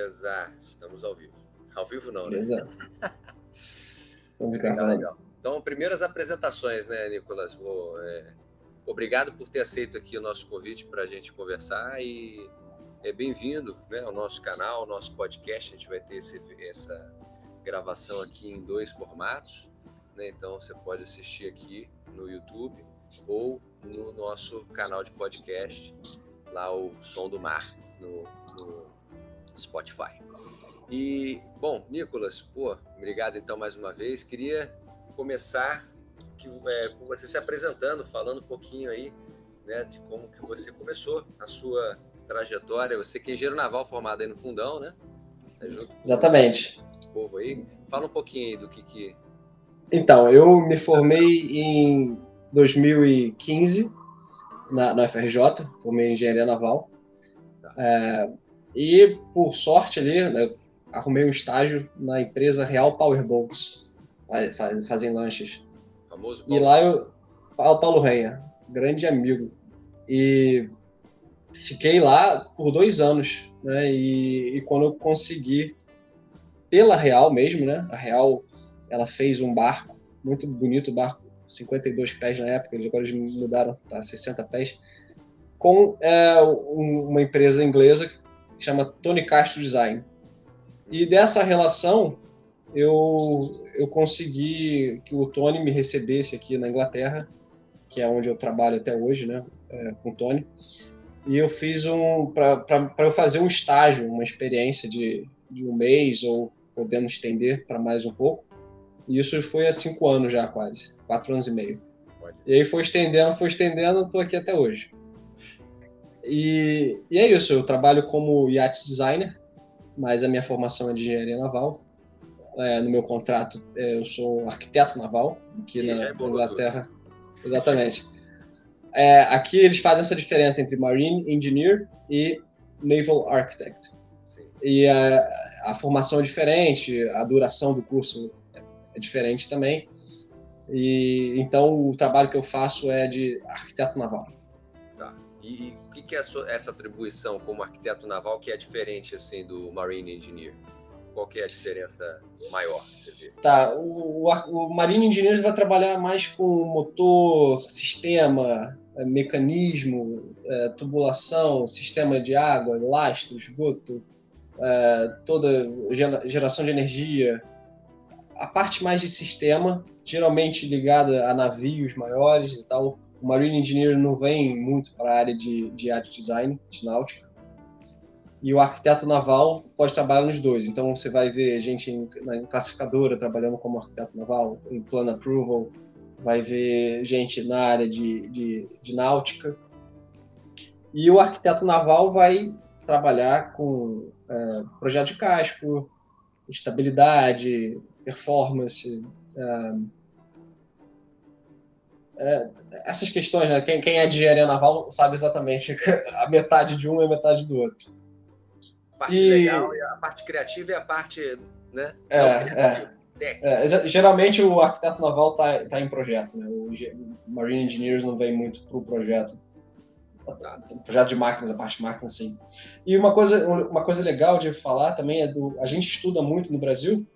Beleza, estamos ao vivo. Ao vivo não, Beleza. né? Estamos Legal, legal. Então, primeiras apresentações, né, Nicolas? Vou, é, obrigado por ter aceito aqui o nosso convite para a gente conversar e é bem-vindo né, ao nosso canal, ao nosso podcast. A gente vai ter esse- essa gravação aqui em dois formatos. né? Então, você pode assistir aqui no YouTube ou no nosso canal de podcast, lá o Som do Mar, no, no Spotify. E, bom, Nicolas, pô, obrigado então mais uma vez. Queria começar que, é, com você se apresentando, falando um pouquinho aí né, de como que você começou a sua trajetória. Você que é engenheiro naval formado aí no Fundão, né? Com Exatamente. povo aí. Fala um pouquinho aí do que que... Então, eu me formei em 2015 na, na FRJ, formei em engenharia naval. Tá. É, e, por sorte ali, né, arrumei um estágio na empresa Real Powerboats, faz, faz, fazem lanchas. Famoso E lá eu. Paulo Paulo Renha, grande amigo. E fiquei lá por dois anos, né? E, e quando eu consegui, pela Real mesmo, né? A Real, ela fez um barco, muito bonito barco, 52 pés na época, eles agora eles mudaram, tá 60 pés, com é, um- uma empresa inglesa que chama Tony Castro Design. E dessa relação, eu, eu consegui que o Tony me recebesse aqui na Inglaterra, que é onde eu trabalho até hoje, né, é, com o Tony. E eu fiz um para eu fazer um estágio, uma experiência de, de um mês ou podendo estender para mais um pouco. E isso foi há cinco anos já quase, quatro anos e meio. E aí foi estendendo, foi estendendo, estou aqui até hoje. E, e é isso, eu trabalho como yacht designer, mas a minha formação é de engenharia naval. É, no meu contrato, é, eu sou arquiteto naval, aqui Ih, na, embolou Inglaterra. Exatamente. É, aqui eles fazem essa diferença entre Marine Engineer e Naval Architect. Sim. E a, a formação é diferente, a duração do curso é diferente também. E então o trabalho que eu faço é de arquiteto naval. E, o que, que é sua- essa atribuição como arquiteto naval que é diferente assim do Marine Engineer? Qual que é a diferença maior que você vê? Tá, o, o, o Marine Engineer vai trabalhar mais com motor, sistema, eh, mecanismo, eh, tubulação, sistema de água, lastro, esgoto, eh, toda gera- geração de energia. A parte mais de sistema, geralmente ligada a navios maiores e tal. O Marine Engineer não vem muito para a área de, de art design, de náutica. E o arquiteto naval pode trabalhar nos dois. Então você vai ver gente em, em classificadora trabalhando como arquiteto naval, em plan approval, vai ver gente na área de, de, de náutica. E o arquiteto naval vai trabalhar com é, projeto de casco, estabilidade, performance. é, é, essas questões, né? Quem, quem é de engenharia naval sabe exatamente a metade de um e a metade do outro. A parte E- legal a parte criativa e a parte, né? É. É, exa- geralmente o arquiteto naval está tá em projeto, né? O Marine Engineers não vem muito para o projeto. O projeto de máquinas, a parte de máquinas, sim. E uma coisa, uma coisa legal de falar também é do. A gente estuda muito no Brasil,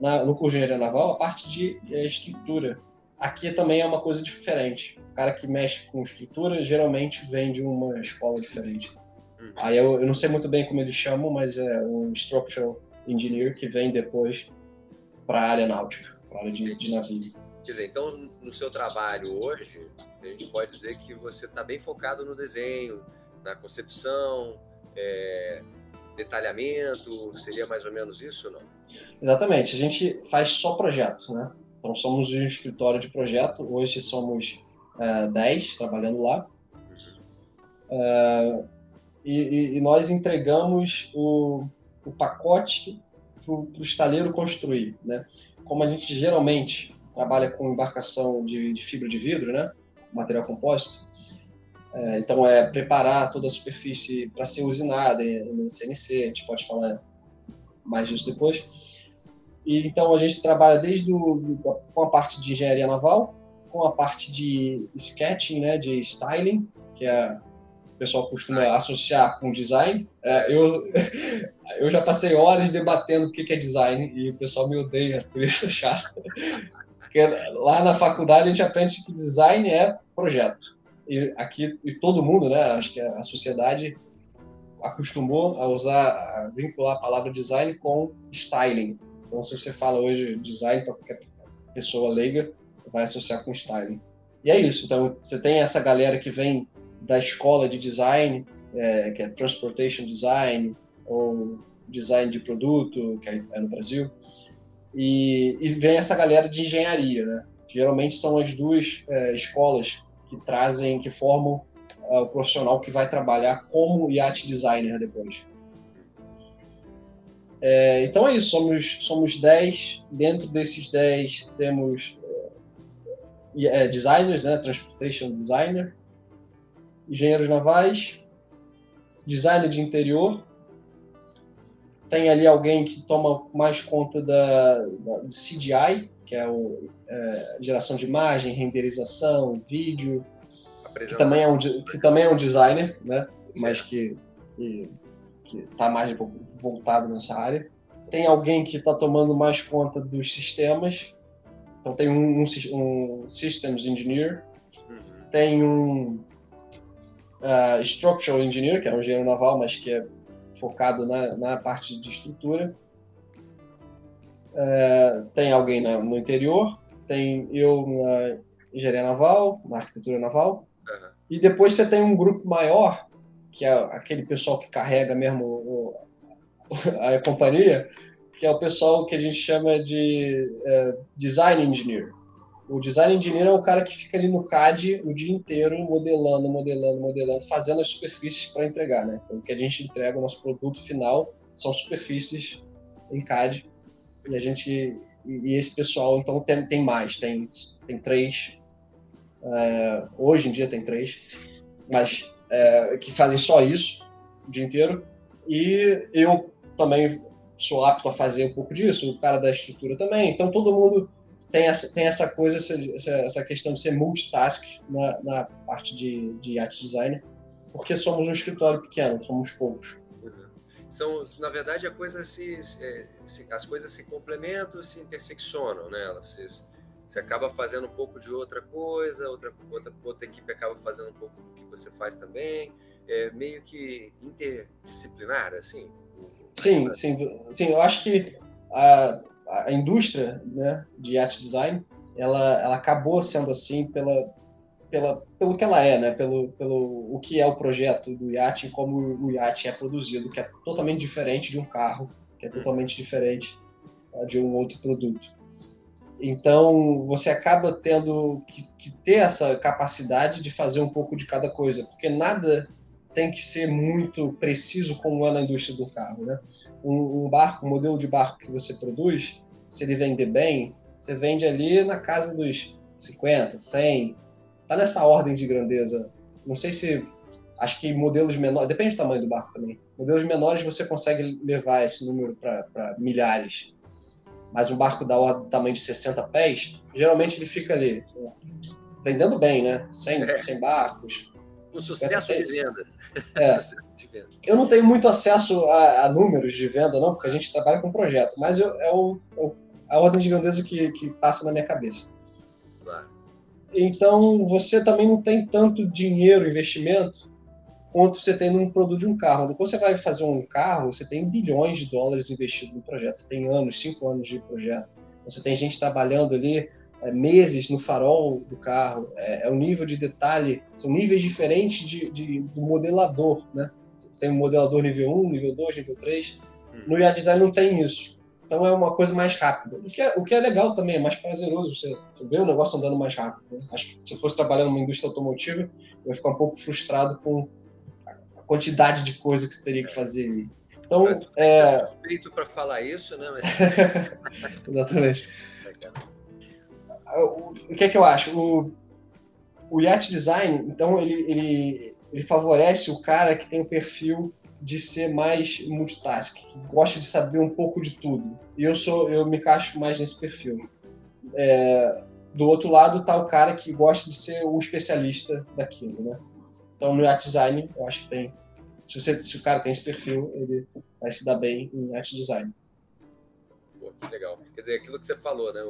na- no curso de engenharia naval, a parte de eh, estrutura. Aqui também é uma coisa diferente. O cara que mexe com estrutura geralmente vem de uma escola diferente. Uhum. Aí eu, eu não sei muito bem como eles chamam, mas é um structural engineer que vem depois para a área náutica, para a área de, de navio. Quer dizer, então no seu trabalho hoje, a gente pode dizer que você está bem focado no desenho, na concepção, é, detalhamento, seria mais ou menos isso ou não? Exatamente, a gente faz só projeto, né? Então somos um escritório de projeto, hoje somos é, 10 trabalhando lá. É, e, e- nós entregamos o, o pacote para o estaleiro construir, né? Como a gente geralmente trabalha com embarcação de, de fibra de vidro, né? Material compósito. É, então é preparar toda a superfície para ser usinada em, em CNC, a gente pode falar mais disso depois. E, então a gente trabalha desde o, do- da- com a parte de engenharia naval, com a parte de sketching, né, de styling, que é pessoal costuma associar com design. É, eu, eu já passei horas debatendo o que é design e o pessoal me odeia por isso, chato. Porque lá na faculdade a gente aprende que design é projeto. E aqui, e todo mundo, né, acho que a sociedade acostumou a usar, a vincular a palavra design com styling. Então, se você fala hoje design para qualquer pessoa leiga, vai associar com styling. E é isso. Então, você tem essa galera que vem da escola de design, é, que é Transportation Design, ou Design de Produto, que é, no Brasil, e, e, vem essa galera de engenharia, né? Geralmente são as duas é, escolas que trazem, que formam é, o profissional que vai trabalhar como yacht designer depois. É, então é isso, somos, somos 10. Dentro desses 10 temos é, designers, né? Transportation designer, engenheiros navais, designer de interior. Tem ali alguém que toma mais conta da, da do CGI, que é, o, é, geração de imagem, renderização, vídeo, que também é um, que também é um designer, né? Mas que que está mais voltado nessa área. Tem alguém que está tomando mais conta dos sistemas. Então tem um, um, um Systems Engineer, uhum. tem um uh, Structural Engineer, que é um engenheiro naval, mas que é focado na, na parte de estrutura. Uh, tem alguém na, no interior, tem eu na engenharia naval, na arquitetura naval, uhum. e depois você tem um grupo maior, que é aquele pessoal que carrega mesmo o, a companhia, que é o pessoal que a gente chama de uh, design engineer. O design engineer é o cara que fica ali no CAD o dia inteiro modelando, modelando, modelando, fazendo as superfícies para entregar, né? Então, o que a gente entrega, o nosso produto final, são superfícies em CAD. E a gente e, esse pessoal, então, tem, tem mais, tem, tem três. É, hoje em dia tem três, mas é, que fazem só isso o dia inteiro. E eu também sou apto a fazer um pouco disso, o cara da estrutura também. Então, todo mundo tem essa, tem essa coisa, essa, essa questão de ser multitask na, na parte de, de art design, porque somos um escritório pequeno, somos poucos. São, na verdade, a coisa se, se, as coisas se complementam, se interseccionam, né? Você, você acaba fazendo um pouco de outra coisa, outra, outra, outra equipe acaba fazendo um pouco do que você faz também, é meio que interdisciplinar, assim. Sim, sim, sim. Eu acho que a, a indústria né, de art design ela, ela acabou sendo assim pela, pela, pelo que ela é, né? Pelo, pelo o que é o projeto do iate e como o iate é produzido, que é totalmente diferente de um carro, que é totalmente diferente uh, de um outro produto. Então, você acaba tendo que, que, ter essa capacidade de fazer um pouco de cada coisa, porque nada tem que ser muito preciso como é na indústria do carro, né? Um, um barco, um modelo de barco que você produz, se ele vender bem, você vende ali na casa dos 50, 100, tá nessa ordem de grandeza. Não sei se acho que modelos menores, depende do tamanho do barco também. Modelos menores você consegue levar esse número para milhares. Mas um barco da ordem do tamanho de 60 pés, geralmente ele fica ali vendendo bem, né? 100, é. 100 barcos, o sucesso de vendas. É. sucesso de vendas. Eu não tenho muito acesso a, a, números de venda, não, porque a gente trabalha com projeto, mas eu, é, o, é a ordem de grandeza que, que passa na minha cabeça. Claro. Então, você também não tem tanto dinheiro, investimento, quanto você tem num produto de um carro. Quando você vai fazer um carro, você tem bilhões de dólares investidos no projeto, você tem anos, cinco anos de projeto. Então, você tem gente trabalhando ali é, meses no farol do carro, é, é um nível de detalhe, são níveis diferentes de, de, do modelador, né? Tem um modelador nível 1, nível 2, nível 3. Hum. No IA Design não tem isso. Então é uma coisa mais rápida. O que é, o que é legal também, é mais prazeroso você, você ver o negócio andando mais rápido. Né? Acho que se eu fosse trabalhar numa indústria automotiva, eu ia ficar um pouco frustrado com quantidade de coisa que você teria que fazer ali. Então, é, é... suspeito para falar isso, né? Mas... Exatamente o, que é que eu acho? O, o yacht design, então, ele, ele, ele favorece o cara que tem o perfil de ser mais multitask, que gosta de saber um pouco de tudo. E eu sou, eu me encaixo mais nesse perfil. É, do outro lado está o cara que gosta de ser o especialista daquilo, né? Então, no art design, eu acho que tem. Se, você, se o cara tem esse perfil, ele vai se dar bem em art design. Pô, que legal. Quer dizer, aquilo que você falou, né?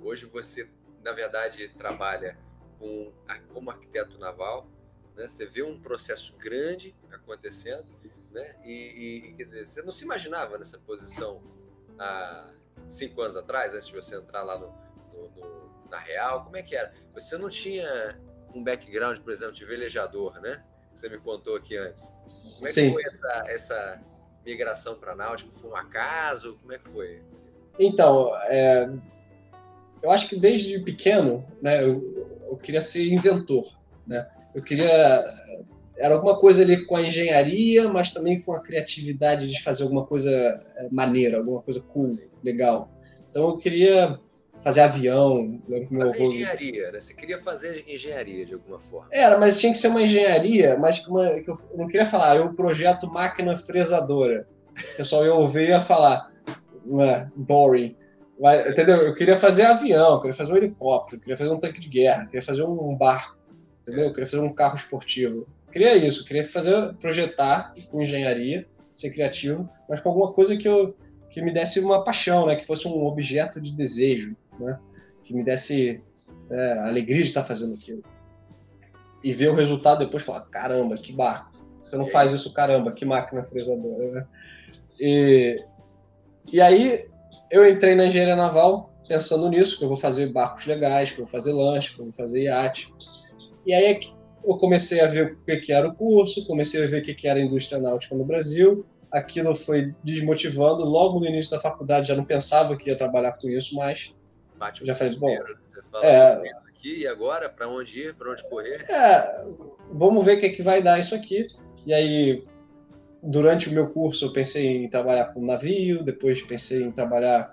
Hoje você, na verdade, trabalha com, como arquiteto naval, né? Você vê um processo grande acontecendo, né? E, e, quer dizer, você não se imaginava nessa posição há cinco anos atrás, antes de você entrar lá no, no, no, na Real? Como é que era? Você não tinha um background, por exemplo, de velejador, né? Você me contou aqui antes. Como é Sim. que foi essa, essa migração para a náutica? Foi um acaso? Como é que foi? Então, é, eu acho que desde pequeno, né, eu, eu queria ser inventor, né? Eu queria era alguma coisa ali com a engenharia, mas também com a criatividade de fazer alguma coisa é, maneira, alguma coisa cool, legal. Então eu queria fazer avião. Fazer avô... engenharia, né? Você queria fazer engenharia de alguma forma. Era, mas tinha que ser uma engenharia, mas que, uma, que eu não queria falar, eu projeto máquina fresadora. O pessoal ia ouvir e ia falar, é, boring. Mas, entendeu? Eu queria fazer avião, eu queria fazer um helicóptero, eu queria fazer um tanque de guerra, eu queria fazer um barco, entendeu? Eu queria fazer um carro esportivo. Eu queria isso, eu queria fazer, projetar com engenharia, ser criativo, mas com alguma coisa que eu que me desse uma paixão, né? Que fosse um objeto de desejo, né? Que me desse é, alegria de estar fazendo aquilo. E ver o resultado depois falar, caramba, que barco. Você não faz isso, caramba, que máquina fresadora, né? E, e aí eu entrei na engenharia naval pensando nisso, que eu vou fazer barcos legais, que eu vou fazer lanche, que eu vou fazer iate. E aí é eu comecei a ver o que, era o curso, comecei a ver o que, era a indústria náutica no Brasil. Aquilo foi desmotivando. Logo no início da faculdade já não pensava que ia trabalhar com isso mais. Bate já faz bom. Né? Você fala, é, aqui e agora para onde ir, para onde correr? É, vamos ver o que, é que vai dar isso aqui. E aí durante o meu curso eu pensei em trabalhar com navio, depois pensei em trabalhar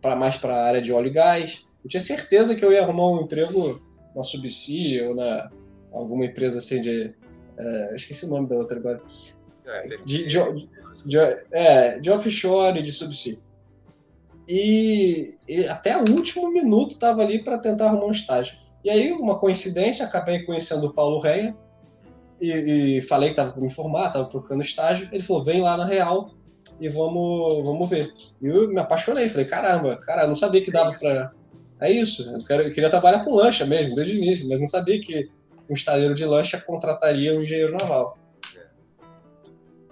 para mais para a área de óleo e gás. Eu tinha certeza que eu ia arrumar um emprego na Subsea ou na alguma empresa assim de é, esqueci o nome da outra agora. É, de, de, de, é, de offshore e de subsea. E, e, até o último minuto estava ali para tentar arrumar um estágio. E aí, uma coincidência, acabei conhecendo o Paulo Reia, e, e falei que estava para me formar, estava procurando estágio. Ele falou: vem lá na Real e vamos, vamos ver. E eu me apaixonei, falei: caramba, cara, não sabia que dava para. É isso, eu, quero, eu, queria trabalhar com lancha mesmo, desde o início, mas não sabia que um estaleiro de lancha contrataria um engenheiro naval.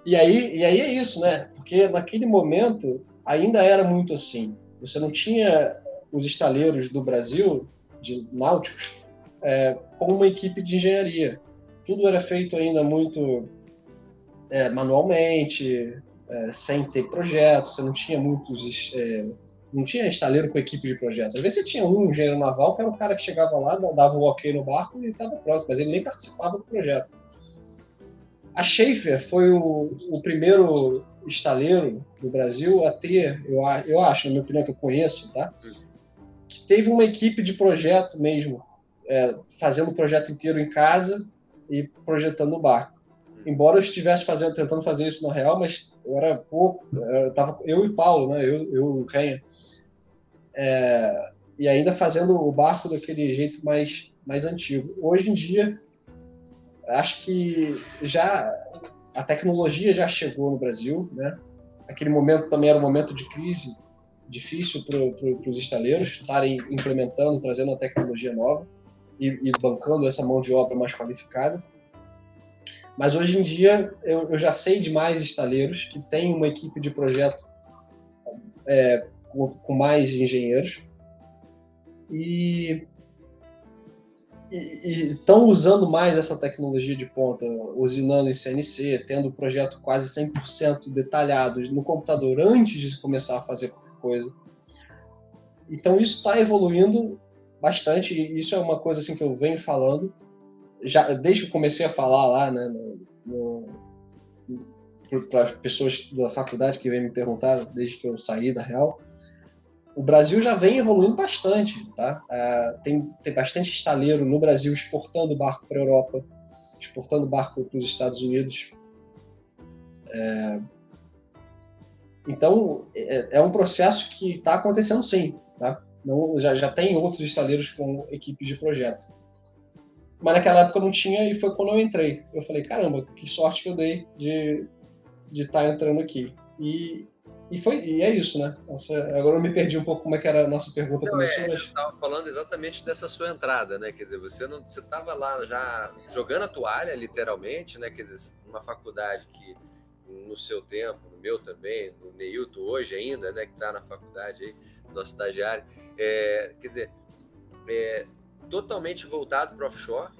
E aí, e aí é isso, né? Porque naquele momento ainda era muito assim. Você não tinha os estaleiros do Brasil, de náuticos, é, com uma equipe de engenharia tudo era feito ainda muito é, manualmente, é, sem ter projeto, você não tinha muitos. É, não tinha estaleiro com equipe de projeto. Às vezes você tinha um engenheiro naval que era o cara que chegava lá, dava o ok no barco e estava pronto, mas ele nem participava do projeto. A Schaefer foi o, o primeiro estaleiro do Brasil a ter, eu, eu acho, na minha opinião, que eu conheço, tá? Que teve uma equipe de projeto mesmo, é, fazendo o projeto inteiro em casa e projetando o barco. Embora eu estivesse fazendo, tentando fazer isso na real, mas eu era pouco, eu, tava, eu e Paulo, né? Eu, eu o. É, e ainda fazendo o barco daquele jeito mais, mais antigo. Hoje em dia, acho que já a tecnologia já chegou no Brasil, né? Aquele momento também era um momento de crise difícil para pro, os estaleiros estarem implementando, trazendo a tecnologia nova e, e, bancando essa mão de obra mais qualificada. Mas hoje em dia eu, eu já sei de mais estaleiros que têm uma equipe de projeto é, com, com, mais engenheiros e estão usando mais essa tecnologia de ponta, usinando em CNC, tendo o projeto quase 100% detalhado no computador antes de começar a fazer qualquer coisa. Então isso está evoluindo bastante, e isso é uma coisa assim que eu venho falando, já desde que eu comecei a falar lá, né, para pessoas da faculdade que vêm me perguntar desde que eu saí da Real, o Brasil já vem evoluindo bastante, tá? Uh, tem, tem bastante estaleiro no Brasil exportando barco para a Europa, exportando barco para os Estados Unidos. É... Então, é, é, um processo que está acontecendo sim, tá? Não, já, já tem outros estaleiros com equipes de projeto. mas naquela época não tinha e foi quando eu entrei. Eu falei, caramba, que sorte que eu dei de de estar tá entrando aqui. E, e foi e é isso, né? Essa, agora eu me perdi um pouco como é que era a nossa pergunta não, começou, é, mas... Eu estava falando exatamente dessa sua entrada, né? Quer dizer, você não você estava lá já jogando a toalha, literalmente, né? Quer dizer, uma faculdade que no seu tempo, no meu também, no Neilton hoje ainda, né? Que está na faculdade aí, nosso estagiário, é, quer dizer, é, totalmente voltado para offshore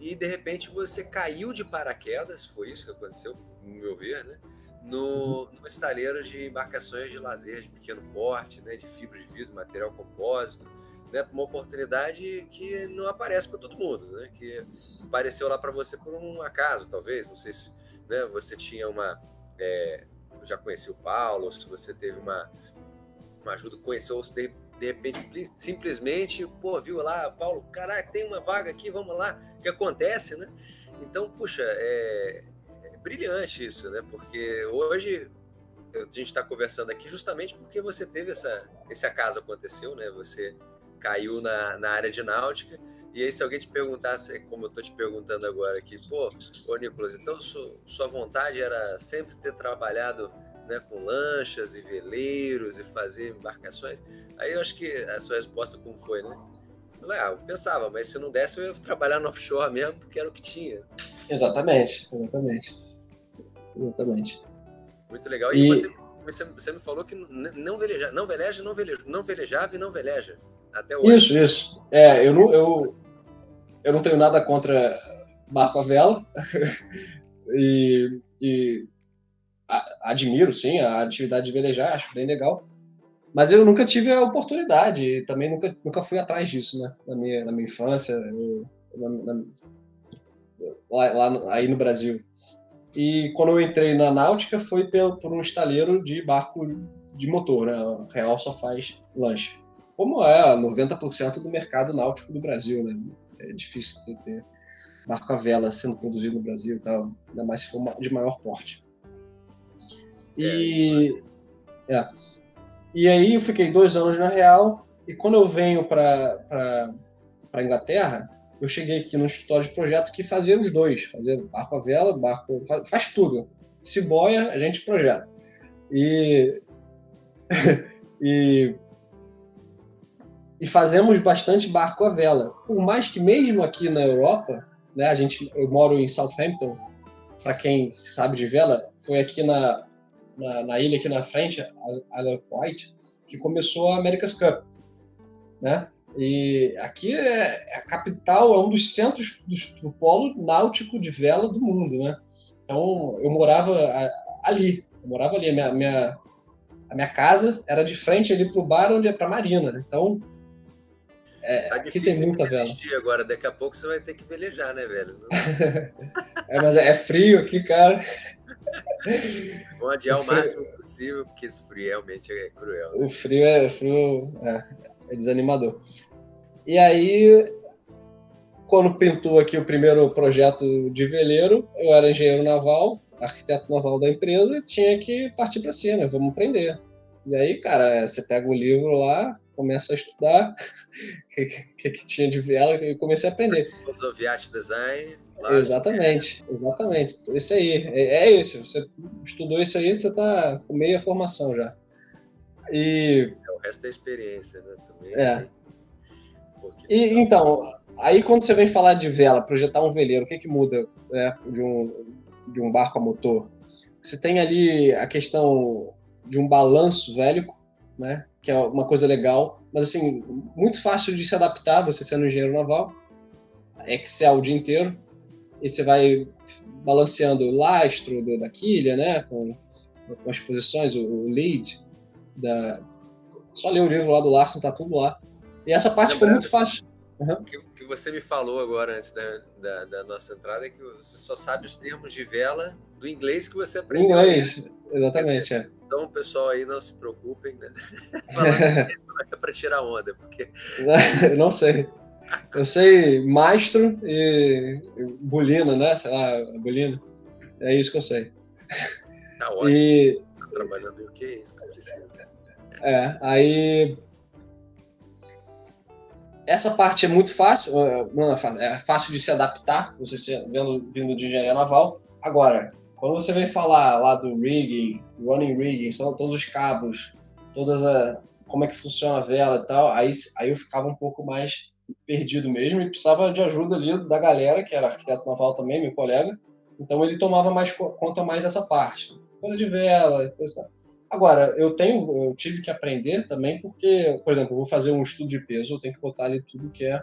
e de repente você caiu de paraquedas, foi isso que aconteceu, no meu ver, né? No, uhum. no estaleiro de embarcações de lazer de pequeno porte, né? De fibra de vidro, material compósito, né? Uma oportunidade que não aparece para todo mundo, né? Que apareceu lá para você por um acaso, talvez, não sei se né? você tinha uma... É, já conheci o Paulo, se você teve uma, uma ajuda, conheceu, ou se de, de repente simplesmente, pô, viu lá, Paulo, caraca, tem uma vaga aqui, vamos lá, que acontece, né? Então, puxa, é brilhante isso, né? Porque hoje a gente está conversando aqui justamente porque você teve essa, esse acaso aconteceu, né? Você caiu na, na área de náutica. E aí, se alguém te perguntasse, como eu estou te perguntando agora aqui, pô, ô Nicolas, então sua, sua vontade era sempre ter trabalhado né, com lanchas e veleiros e fazer embarcações? Aí eu acho que a sua resposta como foi, né? Ah, eu pensava, mas se não desse, eu ia trabalhar no offshore mesmo, porque era o que tinha. Exatamente, exatamente. Exatamente. Muito legal. E, e você, você, você, me falou que não veleja, não veleja, não veleja, não velejava e não veleja. Até hoje. Isso, isso. É, eu não, eu, eu não tenho nada contra barco a vela. e, e admiro, sim, a atividade de velejar, acho bem legal. Mas eu nunca tive a oportunidade, também nunca, nunca fui atrás disso, né? Na minha, na minha infância, eu, na, na, lá, lá, aí no Brasil. E quando eu entrei na náutica foi pelo, por um estaleiro de barco de motor, né? O Real só faz lanche. Como é 90% do mercado náutico do Brasil, né? É difícil ter, ter barco a vela sendo produzido no Brasil e tal, ainda mais se for de maior porte. E. É. é. E aí eu fiquei dois anos na Real, e quando eu venho para a Inglaterra, eu cheguei aqui no escritório de projeto que fazia os dois, fazia barco a vela, barco, faz, faz tudo. Se boia, a gente projeta. E, e, e fazemos bastante barco a vela. Por mais que mesmo aqui na Europa, né, a gente, eu moro em Southampton, para quem sabe de vela, foi aqui na na, na ilha aqui na frente, a Isle of Wight, que começou a America's Cup, né? E aqui é, é a capital, é um dos centros do, polo náutico de vela do mundo, né? Então eu morava ali, eu morava ali, a minha, minha, a minha casa era de frente ali pro bar onde é pra marina, né? então é, tá aqui tem muita vela. Agora, daqui a pouco você vai ter que velejar, né, velho? é, mas é frio aqui, cara. Vamos adiar o, máximo possível, porque esse frio realmente é cruel. Né? O frio é, frio é, é desanimador. E aí, quando pintou aqui o primeiro projeto de veleiro, eu era engenheiro naval, arquiteto naval da empresa, tinha que partir para cima, vamos aprender. E aí, cara, você pega o livro lá, começa a estudar o que, que, que, tinha de vela e comecei a aprender. Rosoviat Design. Exatamente, exatamente. Isso aí, é, é isso. Você estudou isso aí, você está com meia formação já. E é, o resto é experiência, né? Também. É. e então, aí quando você vem falar de vela, projetar um veleiro, o que que muda né, de um de um barco a motor? Você tem ali a questão de um balanço vélico, né? Que é uma coisa legal, mas assim muito fácil de se adaptar. Você sendo engenheiro naval, Excel o dia inteiro e você vai balanceando o lastro do, da quilha, né, com, com as posições, o, o, lead, da... só ler o livro lá do Larson, tá tudo lá. E essa parte foi muito fácil. Uhum. O que, que, você me falou agora antes da, da, da, nossa entrada é que você só sabe os termos de vela do inglês que você aprendeu. Inglês, exatamente, é. Então, pessoal aí, não se preocupem, né? É para tirar onda, porque... não sei. Eu sei mastro e, bulina, né? Sei lá, bulina. É isso que eu sei. Tá ótimo. E... Tá trabalhando em o que é isso que eu preciso. É, aí. Essa parte é muito fácil, é fácil, é fácil de se adaptar, você vendo, vindo de engenharia naval. Agora, quando você vem falar lá do rigging, running rigging, são todos os cabos, todas a, como é que funciona a vela e tal, aí, aí eu ficava um pouco mais perdido mesmo e precisava de ajuda ali da galera, que era arquiteto naval também, meu colega. Então ele tomava mais conta mais dessa parte, coisa de vela, coisa tal. Agora, eu tenho, eu tive que aprender também porque, por exemplo, eu vou fazer um estudo de peso, eu tenho que botar ali tudo que é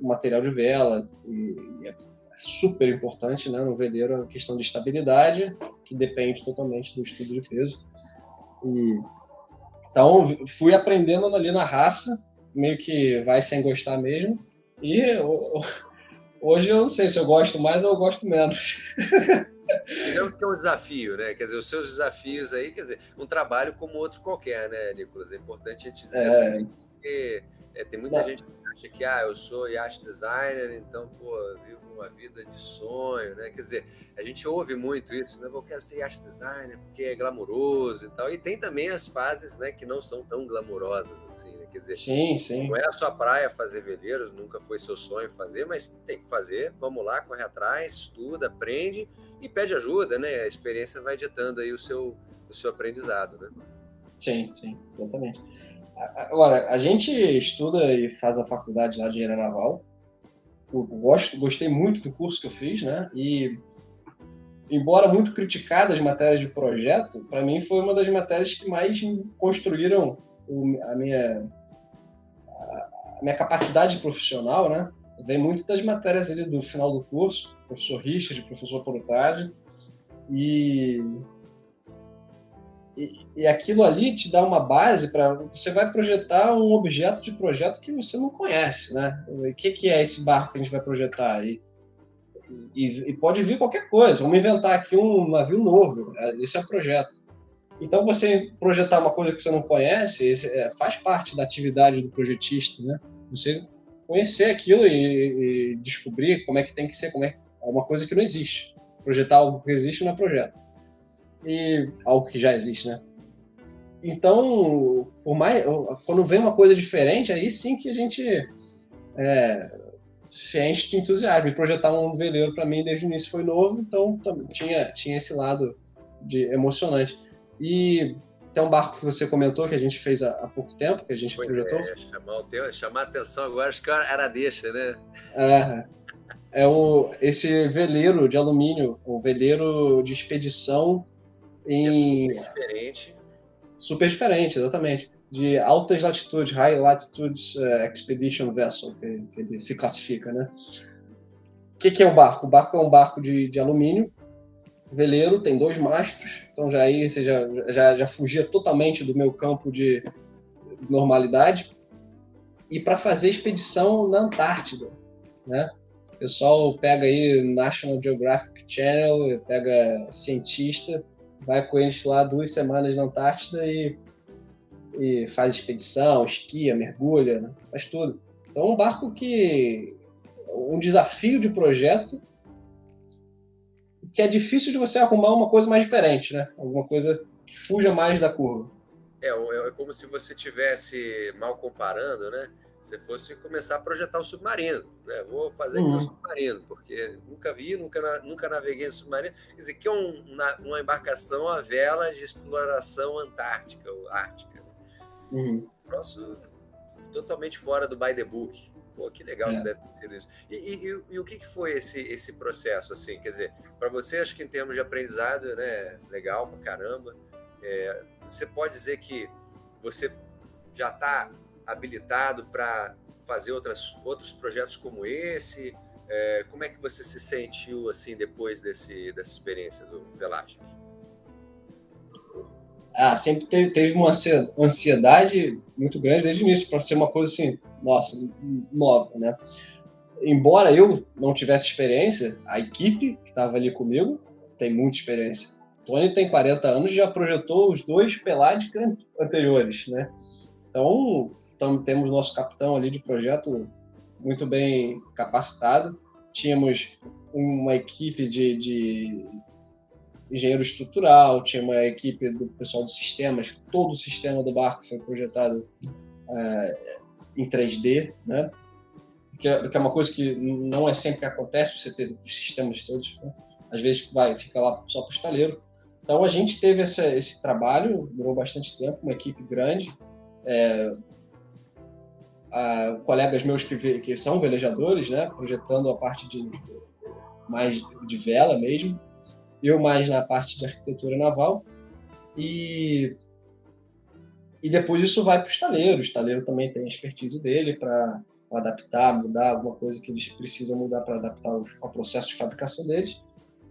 material de vela e, e é super importante, né, no veleiro a questão de estabilidade, que depende totalmente do estudo de peso. E então fui aprendendo ali na raça, meio que vai sem gostar mesmo. E hoje eu não sei se eu gosto mais ou eu gosto menos. Digamos que é um desafio, né? Quer dizer, os seus desafios aí, quer dizer, um trabalho como outro qualquer, né, Nicolas? É importante a gente dizer, é... porque é, tem muita Não. gente que acha que, ah, eu sou yacht designer, então, pô, vivo uma vida de sonho, né? Quer dizer, a gente ouve muito isso, né? Eu quero ser yacht designer porque é glamouroso e tal. E tem também as fases, né, que não são tão glamourosas assim, né? Quer dizer, sim, sim. não é a sua praia fazer veleiros, nunca foi seu sonho fazer, mas tem que fazer, vamos lá, corre atrás, estuda, aprende e pede ajuda, né? A experiência vai ditando aí o seu, o seu aprendizado, né? Sim, sim, exatamente. Agora, a gente estuda e faz a faculdade lá de engenharia naval. Eu gosto, gostei muito do curso que eu fiz, né? E embora muito criticada as matérias de projeto, para mim foi uma das matérias que mais construíram a minha a minha capacidade profissional, né? Vem muito das matérias ali do final do curso, professor Richard, professor Porotade, e, e, aquilo ali te dá uma base para você vai projetar um objeto de projeto que você não conhece, né? O que, que é esse barco que a gente vai projetar? E, e, e, pode vir qualquer coisa. Vamos inventar aqui um navio novo. Esse é o projeto. Então, você projetar uma coisa que você não conhece é, faz parte da atividade do projetista, né? Você conhecer aquilo e, e, descobrir como é que tem que ser, como é, é uma coisa que não existe. Projetar algo que existe não é projeto. E algo que já existe, né? Então, por mais, quando vem uma coisa diferente, aí sim que a gente é, se enche de entusiasmo. E projetar um veleiro para mim desde o início foi novo, então tinha, tinha esse lado de emocionante. E tem um barco que você comentou que a gente fez há, há pouco tempo, que a gente pois projetou. É, chamar, o chamar a atenção agora, acho que era deixa, né? É, é o, esse veleiro de alumínio, o veleiro de expedição em. É super diferente. Super diferente, exatamente. De altas latitudes, High Latitudes uh, Expedition Vessel, que, que, ele se classifica, né? O que, que é o barco? O barco é um barco de, de alumínio veleiro, tem dois mastros, então já aí você já, já, já fugia totalmente do meu campo de normalidade. E para fazer expedição na Antártida, né? O pessoal pega aí National Geographic Channel, pega cientista, vai com eles lá duas semanas na Antártida e, e faz expedição, esquia, mergulha, né? faz tudo. Então é um barco que um desafio de projeto que é difícil de você arrumar uma coisa mais diferente, né? Alguma coisa que fuja mais da curva. É, é, é como se você tivesse mal comparando, né? Você fosse começar a projetar um submarino, né? Vou fazer aqui um uhum. submarino, porque nunca vi, nunca, nunca naveguei em submarino. Quer dizer, que é um, uma embarcação a vela de exploração antártica ou ártica. Né? Uhum. Próximo, totalmente fora do by the book. Pô, que legal é. que deve ter sido isso. E, e, e, o que, que foi esse, esse processo, assim? Quer dizer, para você, acho que em termos de aprendizado, né, legal pra caramba. É, você pode dizer que você já está habilitado para fazer outras, outros projetos como esse? É, como é que você se sentiu, assim, depois desse, dessa experiência do Velasquez? Ah, sempre teve, teve uma ansiedade muito grande desde o início para ser uma coisa assim nossa, nova, né? Embora eu não tivesse experiência, a equipe que estava ali comigo tem muita experiência. Tony tem 40 anos já projetou os dois Pelagic anteriores, né? Então, então, temos nosso capitão ali de projeto muito bem capacitado. Tínhamos uma equipe de, de engenheiro estrutural, tinha uma equipe do pessoal dos sistemas, todo o sistema do barco foi projetado uh, em 3D, né? que é, que é uma coisa que não é sempre que acontece, você ter os sistemas todos. Né? Às vezes vai, fica lá só para o estaleiro. Então a gente teve esse trabalho, durou bastante tempo, uma equipe grande. É, a, colegas meus que, que são velejadores, né, projetando a parte de, mais de vela mesmo, eu mais na parte de arquitetura naval. E, e depois isso vai para o estaleiro. O estaleiro também tem a expertise dele para adaptar, mudar alguma coisa que eles precisam mudar para adaptar ao processo de fabricação deles.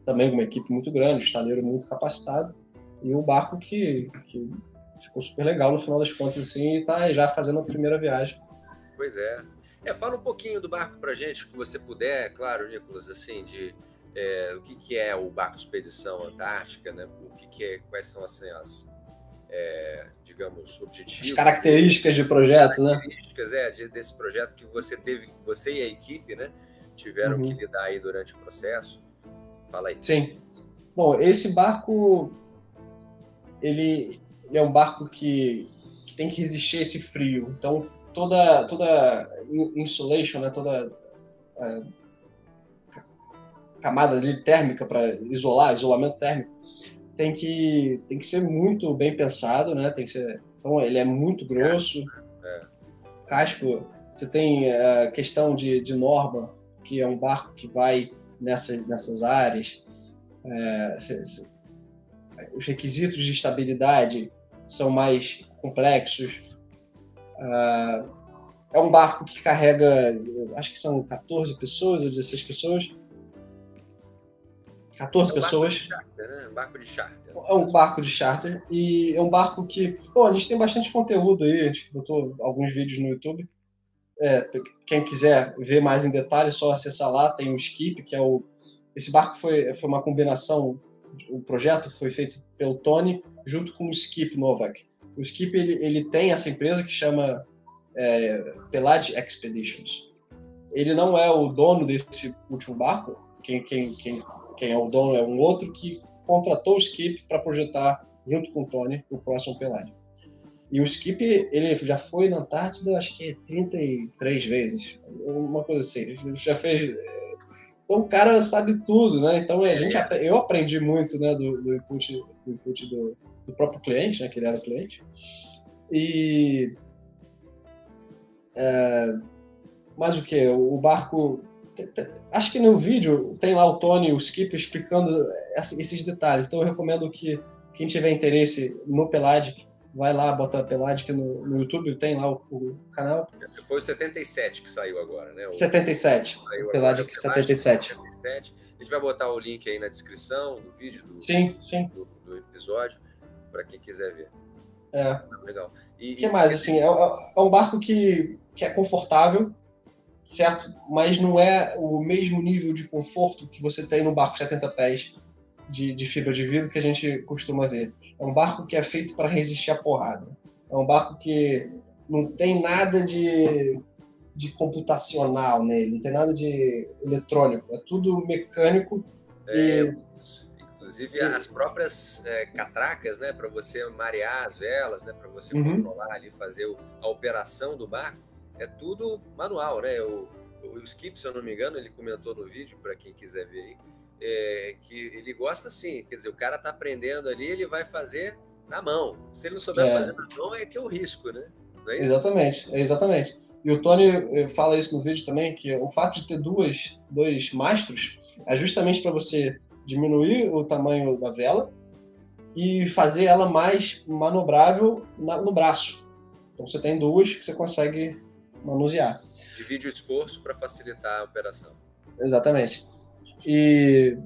Também uma equipe muito grande, estaleiro muito capacitado. E o barco que, que ficou super legal no final das contas, assim, e está já fazendo a primeira viagem. Pois é. É, fala um pouquinho do barco para gente, que você puder, claro, Nicolas, assim, de é, o que, que é o barco expedição antártica, né? O que, que é, quais são assim, as, é, digamos, objetivos. As características de projeto, né? Características, é, de, desse projeto que você teve, você e a equipe, né? Tiveram uhum. que lidar aí durante o processo. Fala aí. Sim. Bom, esse barco, ele, ele é um barco que, que tem que resistir a esse frio. Então, toda toda insulation, né, toda é, camada ali térmica para isolar, isolamento térmico, tem que tem que ser muito bem pensado, né? Tem que ser, então ele é muito grosso, é. casco. Você tem a é, questão de, de norma, que é um barco que vai nessas nessas áreas. É, os requisitos de estabilidade são mais complexos. Uh, é um barco que carrega, acho que são 14 pessoas ou 16 pessoas. 14 é um pessoas. Charter, né? Um barco de charter. É um barco de charter. E é um barco que. Bom, a gente tem bastante conteúdo aí, a gente botou alguns vídeos no YouTube. É, quem quiser ver mais em detalhe, é só acessar lá. Tem o Skip, que é o. Esse barco foi, foi uma combinação. O projeto foi feito pelo Tony junto com o Skip Novak. O Skip ele, ele tem essa empresa que chama é, Pelage Expeditions. Ele não é o dono desse último barco. Quem, quem, quem, quem é o dono é um outro que contratou o Skip para projetar junto com o Tony o próximo Pelage. E o Skip, ele já foi na Antártida, acho que 33 vezes, uma coisa assim. Ele já fez. Então o cara sabe tudo, né? Então a gente, eu aprendi muito, né, do, do input, do, input do, do próprio cliente, né, que ele era o cliente. E é, mas o que? O barco. Acho que no vídeo tem lá o Tony e o Skip explicando esses detalhes. Então eu recomendo que quem tiver interesse no Pelagic, vai lá, bota Pelagic no, no YouTube, tem lá o, o, canal. Foi o 77 que saiu agora, né? O 77. Saiu Pelagic 77. 77. A gente vai botar o link aí na descrição do vídeo do, sim, sim. do, do episódio, para quem quiser ver. É. Legal. E, o que mais? Assim, é, é, um barco que, que é confortável, certo? Mas não é o mesmo nível de conforto que você tem no barco 70 pés de, de fibra de vidro que a gente costuma ver. É um barco que é feito para resistir à porrada. É um barco que não tem nada de, de computacional nele, não tem nada de eletrônico. É tudo mecânico. É, e Inclusive as próprias é, catracas, né, para você marear as velas, né, para você uhum. controlar ali, fazer o, a operação do barco, é tudo manual, né? O, o, Skip, se eu não me engano, ele comentou no vídeo para quem quiser ver aí, é, que ele gosta assim, quer dizer, o cara tá aprendendo ali, ele vai fazer na mão. Se ele não souber é. fazer na mão, é que é o risco, né? É exatamente, exatamente. E o Tony eh, fala isso no vídeo também, que o fato de ter duas, dois mastros é justamente para você diminuir o tamanho da vela e fazer ela mais manobrável na, no braço. Então você tem duas que você consegue manusear. Divide o esforço para facilitar a operação. Exatamente. E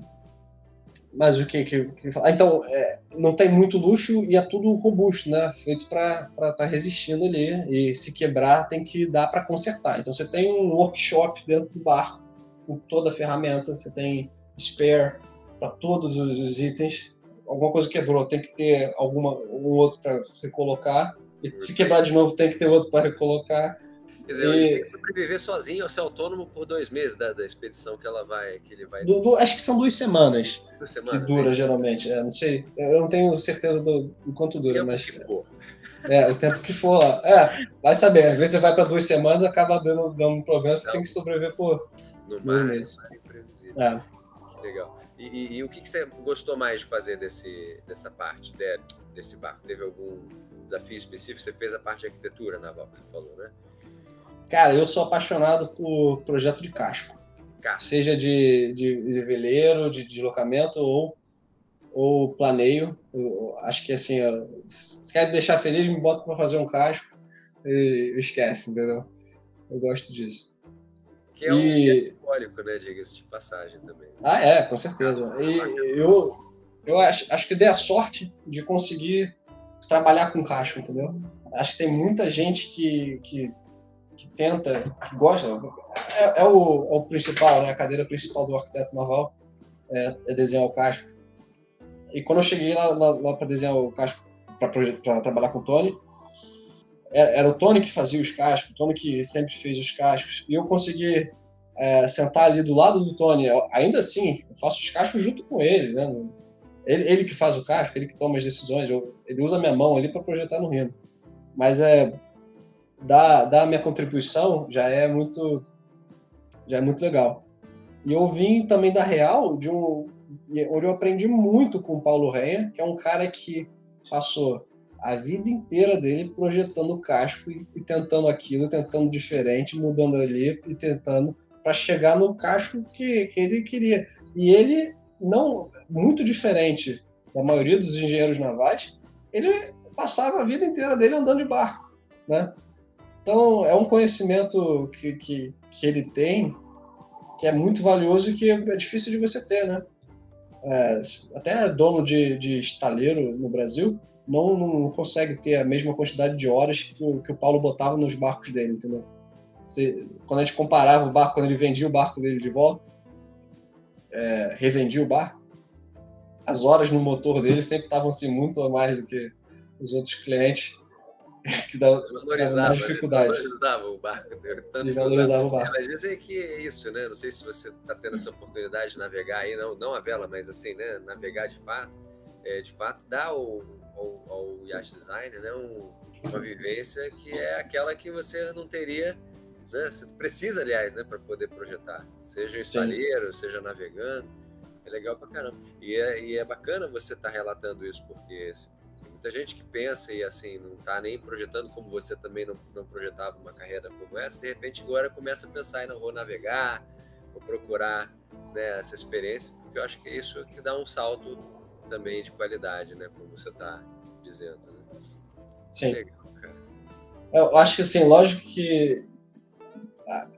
mas o que que, que ah, então é, não tem muito luxo e é tudo robusto, né? Feito para estar tá resistindo ali e se quebrar tem que dar para consertar. Então você tem um workshop dentro do barco com toda a ferramenta, você tem spare para todos os, itens. Alguma coisa quebrou, tem que ter alguma, um outro para recolocar. E se quebrar de novo, tem que ter outro para recolocar. Quer dizer, e... tem que sobreviver sozinho ou ser autônomo por dois meses da, da expedição que ela vai. Que ele vai... Do, do, acho que são duas semanas. Duas semanas. Que dura, é geralmente. É, não sei. Eu não tenho certeza do, do quanto dura, o mas. Que for. É, o tempo que for. É, vai saber. Às vezes você vai para duas semanas acaba dando, dando um problema, você não. tem que sobreviver por no mar, meses. É. Legal. E, e, e, o que, que, você gostou mais de fazer desse, dessa parte, de, desse barco? Teve algum desafio específico? Você fez a parte de arquitetura naval que você falou, né? Cara, eu sou apaixonado por projeto de casco. casco. Seja de, de, de veleiro, de deslocamento ou, ou planeio. Eu acho que assim, se quer me deixar feliz, me bota para fazer um casco e esquece, entendeu? Eu gosto disso. Que é um e... simbólico, né? Diga-se de passagem também. Ah, é, com certeza. E eu, eu acho, acho que dei a sorte de conseguir trabalhar com casco, entendeu? Acho que tem muita gente que, que que tenta, que gosta, é, é, o, é o, principal, né? A cadeira principal do arquiteto naval é, é desenhar o casco. E quando eu cheguei lá, lá, lá para desenhar o casco, para trabalhar com o Tony, era, era, o Tony que fazia os cascos, o Tony que sempre fez os cascos. E eu consegui é, sentar ali do lado do Tony. Ainda assim, eu faço os cascos junto com ele, né? Ele, ele que faz o casco, ele que toma as decisões. Eu, ele usa minha mão ali para projetar no Reno. Mas é dar, dar a minha contribuição já é muito já é muito legal. E eu vim também da Real, de um, onde eu aprendi muito com o Paulo Renha, que é um cara que passou a vida inteira dele projetando o casco e, e tentando aquilo, tentando diferente, mudando ali e tentando para chegar no casco que, que ele queria. E ele não muito diferente da maioria dos engenheiros navais, ele passava a vida inteira dele andando de barco, né? Então, é um conhecimento que, que, que ele tem que é muito valioso e que é difícil de você ter, né? É, até dono de, de estaleiro no Brasil não, não consegue ter a mesma quantidade de horas que o, que o Paulo botava nos barcos dele, entendeu? Quando a gente comparava o barco, quando ele vendia o barco dele de volta, é, revendia o barco, as horas no motor dele sempre estavam assim, muito a mais do que os outros clientes. que dá valorizava, mais dificuldade. Valorizava o barco. Tanto valorizava o barco. Às vezes é que é isso, né? Não sei se você está tendo essa oportunidade de navegar aí, não, não a vela, mas assim, né? Navegar de fato. É, de fato, dá ao, ao, ao yacht designer né? Um, uma vivência que é aquela que você não teria né? Você precisa, aliás, né, para poder projetar, seja em estaleiro, seja navegando, é legal pra caramba. E é, e é bacana você estar tá relatando isso, porque tem muita gente que pensa e assim, não está nem projetando como você também não, não projetava uma carreira como essa, de repente agora começa a pensar não vou navegar, vou procurar né, essa experiência, porque eu acho que é isso que dá um salto também de qualidade, né, como você está dizendo. Né? Sim. Legal, cara. Eu acho que assim, lógico que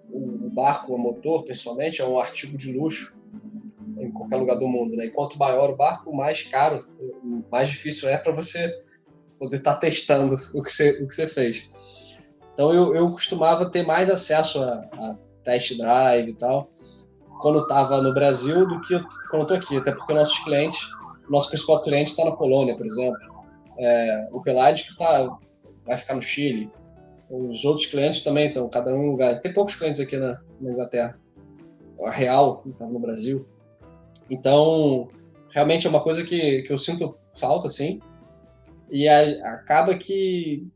o barco a motor, principalmente, é um artigo de luxo em qualquer lugar do mundo. Né? E quanto maior o barco, mais caro, mais difícil é para você poder estar tá testando o que, você, o que você fez. Então eu, eu costumava ter mais acesso a, a test drive e tal quando estava no Brasil do que quando estou aqui, até porque nossos clientes, nosso principal cliente está na Polônia, por exemplo. É, o Pelagic tá, vai ficar no Chile. Os outros clientes também estão, cada um em um lugar. Tem poucos clientes aqui na, na Inglaterra. A Real estava no Brasil. Então, realmente é uma coisa que, que eu sinto falta, assim. E a, acaba que,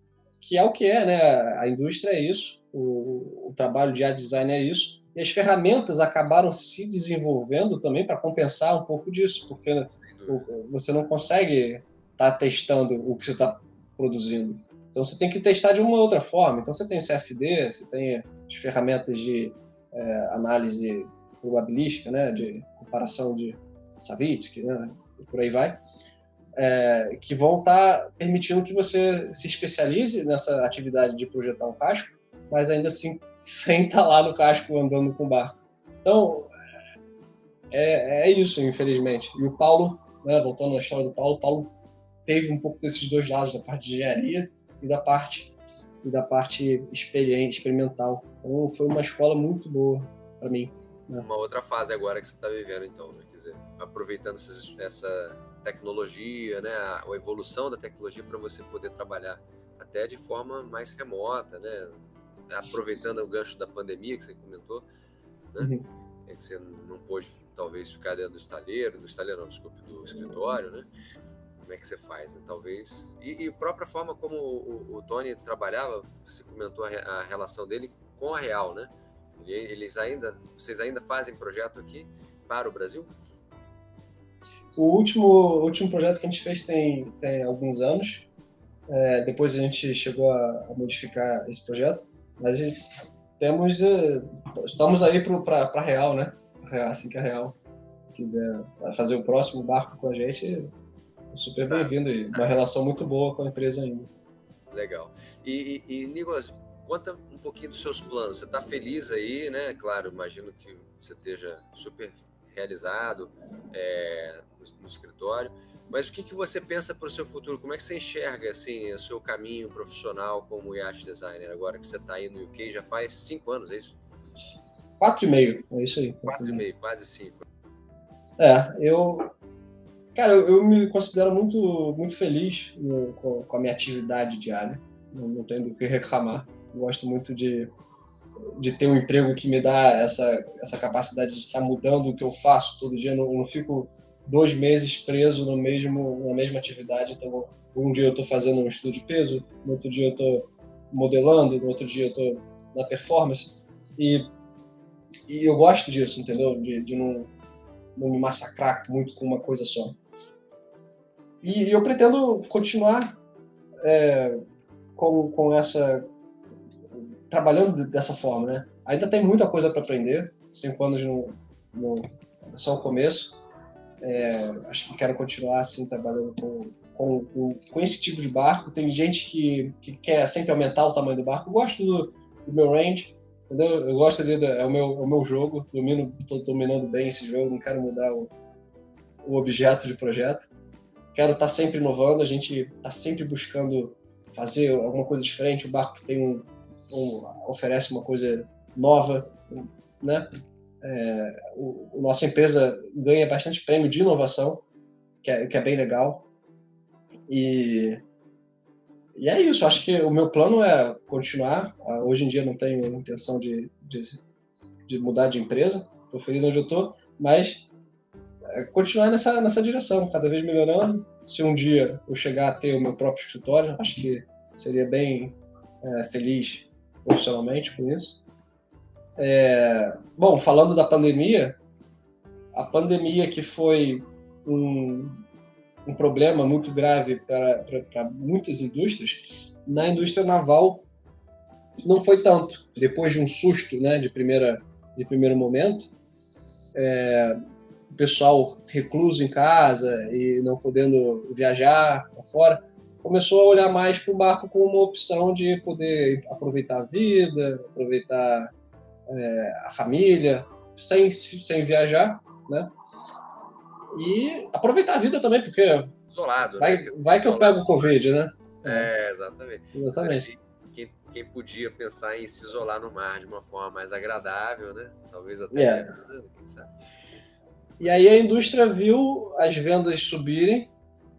que é o que é, né? A indústria é isso, o, o trabalho de art design é isso. E as ferramentas acabaram se desenvolvendo também para compensar um pouco disso, porque você não consegue estar tá testando o que você está produzindo. Então você tem que testar de uma outra forma. Então você tem CFD, você tem as ferramentas de é, análise probabilística, né, de comparação de Savitsky, né, e por aí vai, é, que vão estar tá permitindo que você se especialize nessa atividade de projetar um casco, mas ainda assim sem estar tá lá no casco andando com barco. Então, é, é isso, infelizmente. E o Paulo, né, voltando à história do Paulo, Paulo teve um pouco desses dois lados, da parte de engenharia e da parte e da parte experimental. Então, foi uma escola muito boa para mim. É. uma outra fase agora que você está vivendo, então, né? Quer dizer, aproveitando essa tecnologia, né? A evolução da tecnologia para você poder trabalhar até de forma mais remota, né? aproveitando o gancho da pandemia que você comentou, né? Uhum. É que você não pôde talvez ficar dentro do estaleiro, do estaleiro não, desculpe, do escritório, né? Como é que você faz, né? Talvez. E, e própria forma como o, o, Tony trabalhava, você comentou a, a, relação dele com a Real, né? Eles ainda, vocês ainda fazem projeto aqui para o Brasil? O último, o último projeto que a gente fez tem, tem alguns anos. É, depois a gente chegou a, a, modificar esse projeto, mas temos uh, estamos aí para Real, né? Assim que a Real quiser fazer o próximo barco com a gente, é super tá. bem-vindo e uma relação muito boa com a empresa ainda. Legal. E, e, e Nicolas, conta um pouquinho dos seus planos. Você está feliz aí, né? Claro, imagino que você esteja super realizado é, no, no, escritório. Mas o que, que você pensa para o seu futuro? Como é que você enxerga assim, o seu caminho profissional como yacht designer agora que você está aí no UK já faz cinco anos, é isso? Quatro e meio, é isso aí. Quatro, quatro e meio, quase cinco. É, eu, cara, eu, eu me considero muito, muito feliz no, com, com, a minha atividade diária. Não, não tenho do que reclamar. Eu gosto muito de, de ter um emprego que me dá essa, essa capacidade de estar mudando o que eu faço todo dia. Eu não, não fico dois meses preso no mesmo, na mesma atividade. Então, um dia eu estou fazendo um estudo de peso, no outro dia eu estou modelando, no outro dia eu estou na performance. E, e eu gosto disso, entendeu? De, de não, não me massacrar muito com uma coisa só. E, e eu pretendo continuar é, com, com essa. trabalhando dessa forma, né? Ainda tem muita coisa para aprender, cinco anos no, no, só o começo é, acho que quero continuar assim trabalhando com, com, com, esse tipo de barco. Tem gente que, que quer sempre aumentar o tamanho do barco. Eu gosto do, do meu range, entendeu? Eu gosto ali, é o meu, é o meu jogo, domino, estou dominando bem esse jogo, não quero mudar o, o objeto de projeto. Quero estar tá sempre inovando, a gente está sempre buscando fazer alguma coisa diferente. O barco tem um, um oferece uma coisa nova, né? É, o, a nossa empresa ganha bastante prêmio de inovação, que é, que é bem legal. E, e é isso, acho que o meu plano é continuar. Ah, hoje em dia não tenho intenção de, de, de mudar de empresa, estou feliz onde eu estou, mas é continuar nessa, nessa direção, cada vez melhorando. Se um dia eu chegar a ter o meu próprio escritório, acho que seria bem é, feliz profissionalmente com isso. É, bom, falando da pandemia, a pandemia que foi um, um problema muito grave para, muitas indústrias, na indústria naval não foi tanto. Depois de um susto, né, de primeira de primeiro momento, é, o pessoal recluso em casa e não podendo viajar para fora, começou a olhar mais para o barco como uma opção de poder aproveitar a vida, aproveitar é, a família, sem, sem viajar, né? E aproveitar a vida também, porque isolado, vai, né? vai que eu pego o Covid, né? É, exatamente. Exatamente. Quem, quem, podia pensar em se isolar no mar de uma forma mais agradável, né? Talvez até. É. Quem sabe. E aí a indústria viu as vendas subirem,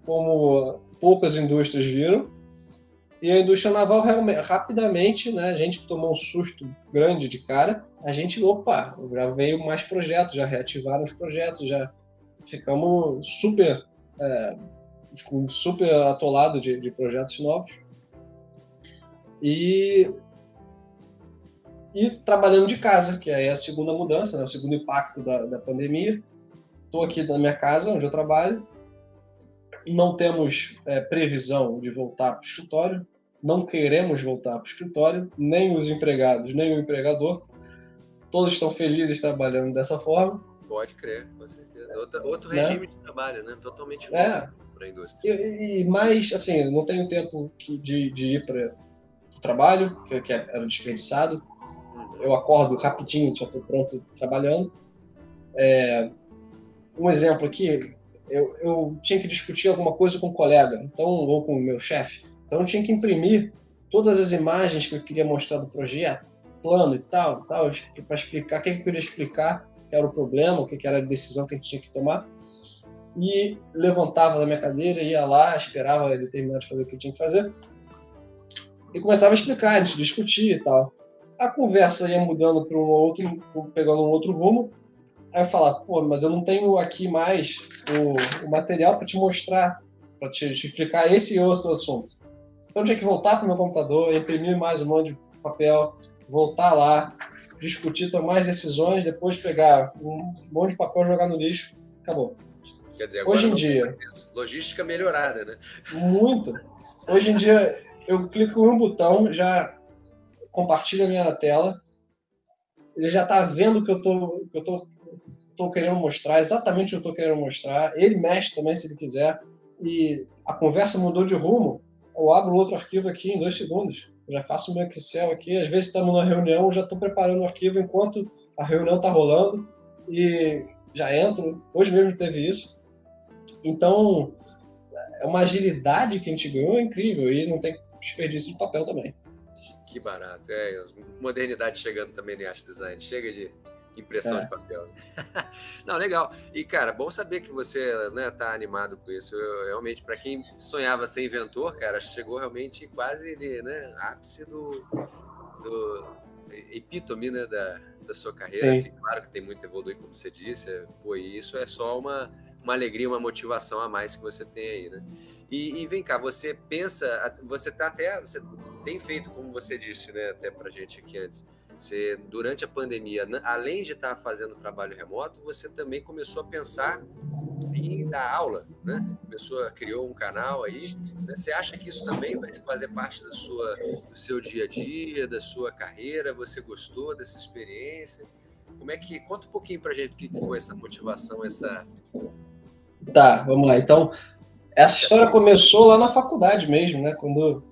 como poucas indústrias viram, e a indústria naval rapidamente, né, a gente tomou um susto grande de cara, a gente, opa, já veio mais projetos, já reativaram os projetos, já ficamos super, é, super atolado de, de projetos novos. E, e trabalhando de casa, que é a segunda mudança, né, o segundo impacto da, da pandemia. Estou aqui na minha casa, onde eu trabalho, não temos é, previsão de voltar para o escritório, não queremos voltar para o escritório, nem os empregados, nem o empregador. Todos estão felizes trabalhando dessa forma. Pode crer, com certeza. Outro, né? regime de trabalho, né? Totalmente novo é. para a indústria. E, e, mais, assim, não tenho tempo que, de, de ir para o trabalho, que, que era desperdiçado. Uhum. Eu acordo rapidinho, já estou pronto trabalhando. É, um exemplo aqui, eu, eu tinha que discutir alguma coisa com um colega, então ou com o meu chefe. Então eu tinha que imprimir todas as imagens que eu queria mostrar do projeto, plano e tal, tal para explicar o que eu queria explicar, que era o problema, o que era a decisão que a gente tinha que tomar. E levantava da minha cadeira, ia lá, esperava ele terminar de fazer o que tinha que fazer e começava a explicar, a gente discutir e tal. a conversa ia mudando para um outro, pegando um outro rumo. Aí eu falava, pô, mas eu não tenho aqui mais o, o material para te mostrar, para te, te, explicar esse outro assunto. Então eu tinha que voltar para o meu computador, imprimir mais um monte de papel, voltar lá, discutir, tomar as decisões, depois pegar um monte de papel, jogar no lixo, acabou. Quer dizer, agora Hoje em dia. Logística melhorada, né? Muito. Hoje em dia, eu clico em um botão, já compartilha a minha tela, ele já está vendo o que eu estou que eu tô, tô querendo mostrar, exatamente o que eu estou querendo mostrar. Ele mexe também, se ele quiser. E a conversa mudou de rumo. Eu abro outro arquivo aqui em dois segundos. Já faço meu Excel aqui. Às vezes estamos na reunião, eu já estou preparando o arquivo enquanto a reunião está rolando e já entro. Hoje mesmo teve isso. Então, é uma agilidade que a gente ganhou incrível e não tem desperdício de papel também. Que barato. É, modernidade chegando também no arte design. Chega de impressão é. de papel. Não, legal. E, cara, bom saber que você né, tá animado com isso. Eu, realmente, para quem sonhava ser inventor, cara, chegou realmente quase né, ápice do, do epítome né, da, da sua carreira. Assim, claro que tem muito a evoluir, como você disse. É, pô, e isso é só uma, uma alegria, uma motivação a mais que você tem aí, né? E, e, vem cá, você pensa, você tá até, você tem feito, como você disse, né, até pra gente aqui antes, você, durante a pandemia, além de estar fazendo trabalho remoto, você também começou a pensar em dar aula, né? Começou, criou um canal aí. Né? Você acha que isso também vai fazer parte da sua, do seu dia a dia, da sua carreira? Você gostou dessa experiência? Como é que conta um pouquinho para gente o que foi essa motivação, essa Tá, vamos lá. Então, essa história começou lá na faculdade mesmo, né? Quando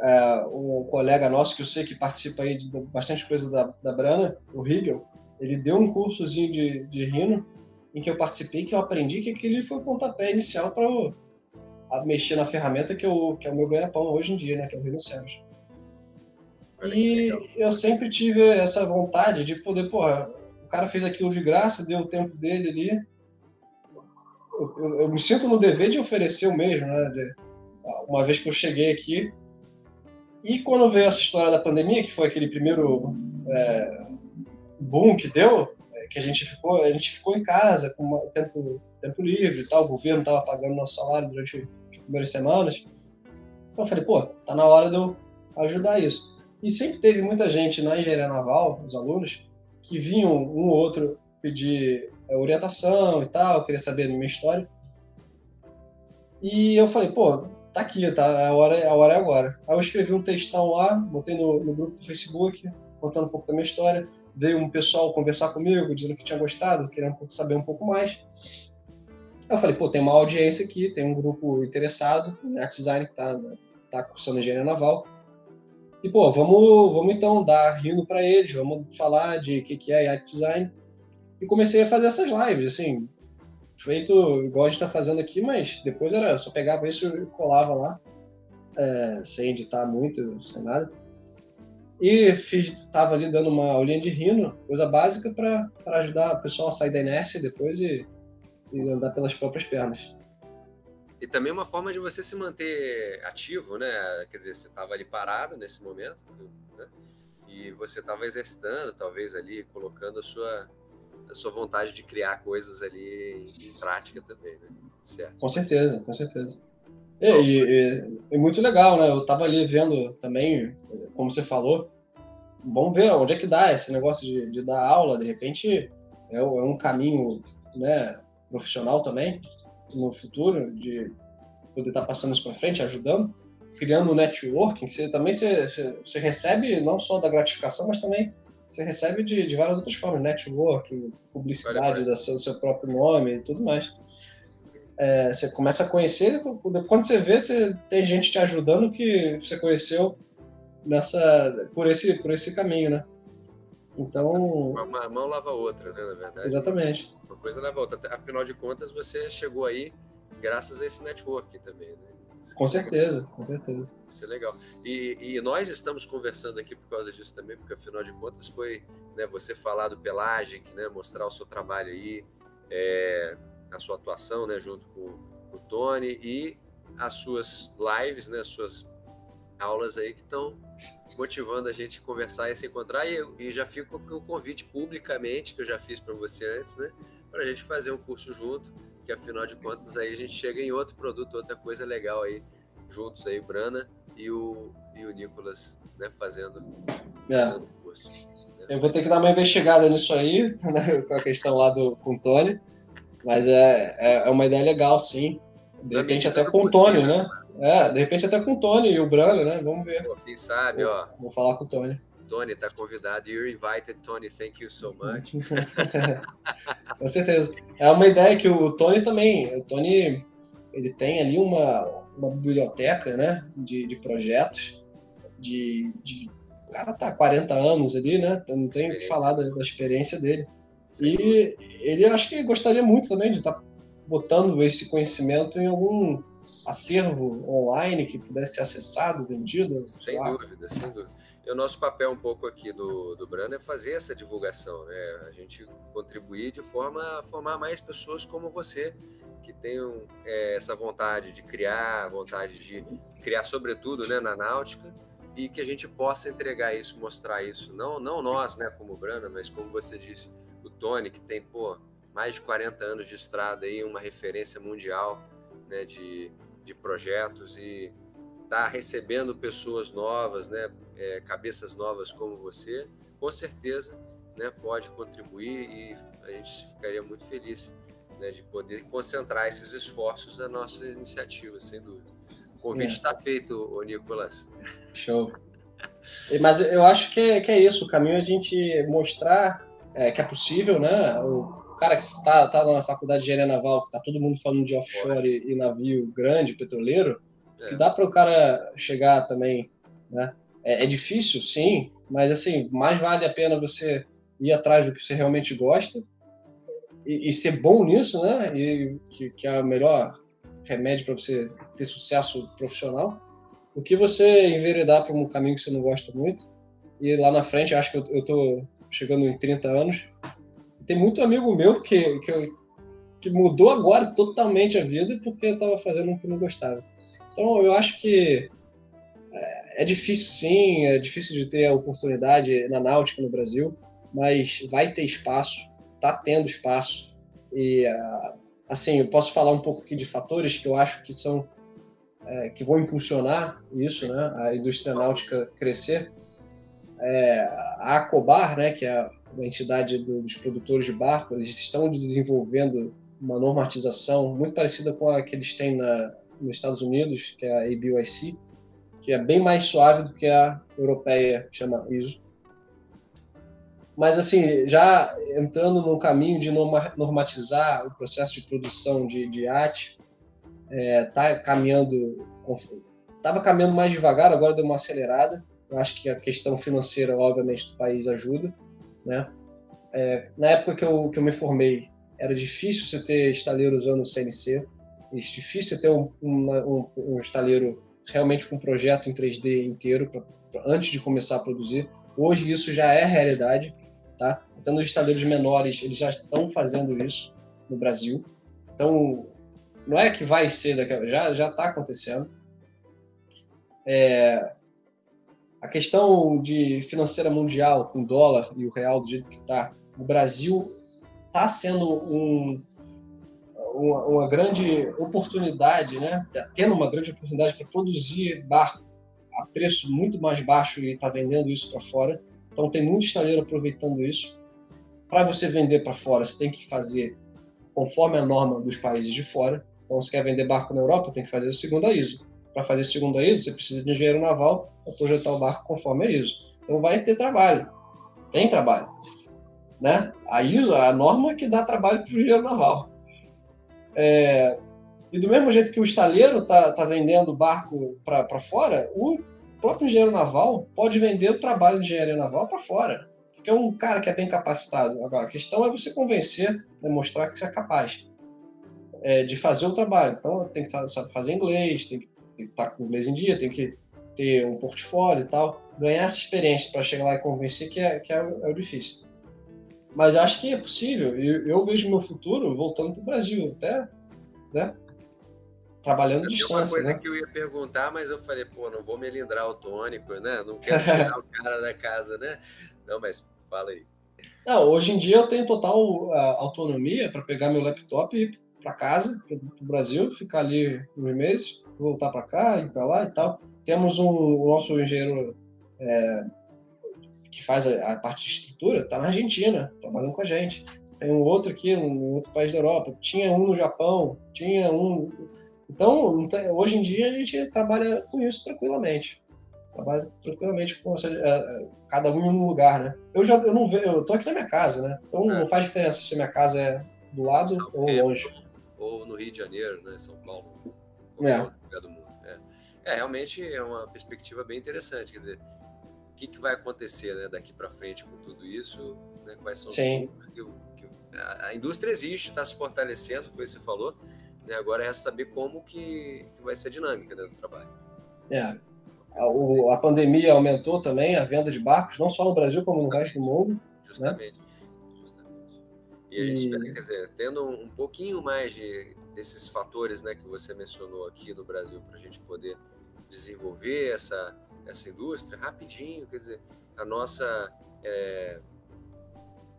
é, um colega nosso, que eu sei que participa aí de bastante coisa da, da Brana, o Hegel, ele deu um cursozinho de, de rino em que eu participei, que eu aprendi que aquele foi o pontapé inicial para mexer na ferramenta que, eu, que é o meu ganha-pão hoje em dia, né? Que é o Rino Sérgio. E eu sempre tive essa vontade de poder, porra, o cara fez aquilo de graça, deu o tempo dele ali, eu, eu, me sinto no dever de oferecer o mesmo, né? De, uma vez que eu cheguei aqui. E quando veio essa história da pandemia, que foi aquele primeiro é, boom que deu, é, que a gente ficou, a gente ficou em casa com tempo, tempo livre e tal, o governo estava pagando nosso salário durante as primeiras semanas. Então eu falei, pô, tá na hora de eu ajudar isso. E sempre teve muita gente na engenharia naval, os alunos, que vinham um ou outro pedir é, orientação e tal, queria saber da minha história. E eu falei, pô, tá aqui, tá? A hora, a hora é agora. Aí eu escrevi um textão lá, botei no, no grupo do Facebook, contando um pouco da minha história. Veio um pessoal conversar comigo, dizendo que tinha gostado, querendo saber um pouco mais. Eu falei, pô, tem uma audiência aqui, tem um grupo interessado em art design que tá, tá cursando engenharia naval. E, pô, vamos, vamos então dar rindo para eles, vamos falar de o que, que é art design e comecei a fazer essas lives, assim, feito igual a gente está fazendo aqui, mas depois era só pegava isso e colava lá, é, sem editar muito, sem nada. E fiz, tava ali dando uma aulinha de rino, coisa básica para ajudar o pessoal a sair da inércia depois e, e andar pelas próprias pernas. E também uma forma de você se manter ativo, né? Quer dizer, você estava ali parado nesse momento, né? E você estava exercitando, talvez ali, colocando a sua, a sua vontade de criar coisas ali em, prática também, né? Certo. Com certeza, com certeza. E, e, e, muito legal, né? Eu tava ali vendo também, como você falou, vamos ver onde é que dá esse negócio de, de dar aula, de repente é, é um caminho né, profissional também no futuro, de poder estar tá passando isso para frente, ajudando, criando um networking, que você também você, você recebe não só da gratificação, mas também você recebe de, de várias outras formas, network, publicidade do seu, seu, próprio nome e tudo mais. É, você começa a conhecer, quando você vê, você tem gente te ajudando que você conheceu nessa por esse por esse caminho, né? Então uma mão lava a outra, né, na verdade. Exatamente. Uma coisa lava a outra. Afinal de contas, você chegou aí graças a esse network também, né? Com certeza, com certeza. Isso é legal. E, e, nós estamos conversando aqui por causa disso também, porque afinal de contas foi né, você falar do Pelagic, né, mostrar o seu trabalho aí, é, a sua atuação né, junto com, com, o Tony e as suas lives, né, as suas aulas aí que estão motivando a gente a conversar e se encontrar. E, e já fico com o convite publicamente, que eu já fiz para você antes, né? Para a gente fazer um curso junto, que afinal de contas aí a gente chega em outro produto, outra coisa legal aí, juntos aí, Brana e o, e o Nicolas, né? Fazendo, é. fazendo curso. Né? Eu vou ter que dar uma investigada nisso aí, né, com a questão lá do, com o Tony. Mas é, é, é uma ideia legal, sim. De repente até com o Tony, né? É, de repente até com o Tony e o Brano, né? Vamos ver. Pô, quem sabe, vou, ó. Vou falar com o Tony. Tony tá convidado. You're invited, Tony. Thank you so much. com certeza. É uma ideia que o Tony também. O Tony ele tem ali uma, uma biblioteca, né? De, de projetos. De, de, o cara tá há 40 anos ali, né? Então não tem o que falar da, da experiência dele. E ele acho que gostaria muito também de estar tá botando esse conhecimento em algum acervo online que pudesse ser acessado, vendido? Sem dúvida, sem dúvida. E o nosso papel um pouco aqui do, do Brano é fazer essa divulgação, né? A gente contribuir de forma a formar mais pessoas como você, que tenham é, essa vontade de criar, vontade de criar sobretudo né, na náutica, e que a gente possa entregar isso, mostrar isso. Não, não nós, né, como Brana, mas como você disse, o Tony, que tem, pô, mais de 40 anos de estrada aí, uma referência mundial, né, de, de projetos e tá recebendo pessoas novas, né, é, cabeças novas como você, com certeza, né, pode contribuir e a gente ficaria muito feliz, né, de poder concentrar esses esforços nas nossas iniciativas, sem dúvida. O convite está é. feito, ô Nicolas. Show. Mas eu acho que é, que é isso, o caminho é a gente mostrar é, que é possível, né? O cara que tá, tá na faculdade de engenharia naval, que tá todo mundo falando de offshore e, e navio grande, petroleiro, é. que dá para o cara chegar também, né? É, é, difícil, sim, mas assim, mais vale a pena você ir atrás do que você realmente gosta e, e ser bom nisso, né? E que, que é o melhor remédio para você ter sucesso profissional, do que você enveredar para um caminho que você não gosta muito. E lá na frente, acho que eu, eu tô chegando em 30 anos. Tem muito amigo meu que, que, que mudou agora totalmente a vida porque estava fazendo o que não gostava. Então eu acho que é, é difícil sim, é difícil de ter a oportunidade na náutica no Brasil, mas vai ter espaço, tá tendo espaço. E assim, eu posso falar um pouco aqui de fatores que eu acho que são é, que vão impulsionar isso, né, a indústria náutica crescer é, a Acobar, né, que é a entidade dos produtores de barco, eles estão desenvolvendo uma normatização muito parecida com a que eles têm na, nos Estados Unidos, que é a ABYC, que é bem mais suave do que a europeia, chama ISO. Mas, assim, já entrando num caminho de normatizar o processo de produção de, de AT, está é, caminhando, estava caminhando mais devagar, agora deu uma acelerada, eu acho que a questão financeira, obviamente, do país ajuda, né? É, na época que eu, que eu me formei, era difícil você ter estaleiro usando o CNC, é difícil ter um, um, um estaleiro realmente com um projeto em 3D inteiro pra, pra, antes de começar a produzir. Hoje isso já é realidade, tá? Até nos estaleiros menores eles já estão fazendo isso no Brasil. Então não é que vai ser daqui, já já está acontecendo. É, a questão de financeira mundial, com o dólar e o real do jeito que está, o Brasil está sendo um, uma, uma, grande oportunidade, né? Tá tendo uma grande oportunidade para produzir barco a preço muito mais baixo e está vendendo isso para fora. Então tem muito estaleiro aproveitando isso. Para você vender para fora, você tem que fazer conforme a norma dos países de fora. Então, se quer vender barco na Europa, tem que fazer segundo a ISO para fazer segundo a ISO, você precisa de engenheiro naval para projetar o barco conforme a ISO. Então vai ter trabalho, tem trabalho. Né? A ISO é a norma que dá trabalho para o engenheiro naval. É, e do mesmo jeito que o estaleiro está tá vendendo barco para fora, o próprio engenheiro naval pode vender o trabalho de engenharia naval para fora. Porque é um cara que é bem capacitado. Agora, a questão é você convencer, demonstrar né, que você é capaz é, de fazer o trabalho. Então, tem que saber fazer inglês, tem que tem que estar com o inglês em dia, tem que ter um portfólio e tal. Ganhar essa experiência para chegar lá e convencer que é, que é, é o difícil. Mas acho que é possível. Eu, eu vejo meu futuro voltando para o Brasil, até né? trabalhando à distância. uma coisa né? que eu ia perguntar, mas eu falei, pô, não vou melindrar o tônico, né? Não quero tirar o cara da casa, né? Não, mas fala aí. Não, hoje em dia eu tenho total uh, autonomia para pegar meu laptop e ir para casa, para o Brasil, ficar ali uns meses, voltar para cá, ir para lá e tal. Temos um o nosso engenheiro é, que faz a, a, parte de estrutura, está na Argentina, trabalhando com a gente. Tem um outro aqui, em outro país da Europa. Tinha um no Japão, tinha um. Então, hoje em dia a gente trabalha com isso tranquilamente. Trabalha tranquilamente com é, é, cada um em um lugar, né? Eu já eu não vejo, eu tô aqui na minha casa, né? Então é. não faz diferença se minha casa é do lado São ou Pedro, longe. Ou no Rio de Janeiro, né? São Paulo, é. É. é, realmente é uma perspectiva bem interessante. Quer dizer, o que, que vai acontecer né, daqui para frente com tudo isso? Né? Quais são Sim. os que, que, a, indústria existe, está se fortalecendo, foi o que você falou. Né? Agora é saber como que, que vai ser a dinâmica né, do trabalho. É. A, o, a pandemia aumentou também a venda de barcos, não só no Brasil, como no resto do mundo. Né? Justamente. Né? Justamente. E a gente e... espera, quer dizer, tendo um pouquinho mais de, desses fatores né, que você mencionou aqui no Brasil para a gente poder desenvolver essa, essa indústria rapidinho, quer dizer, a nossa, é,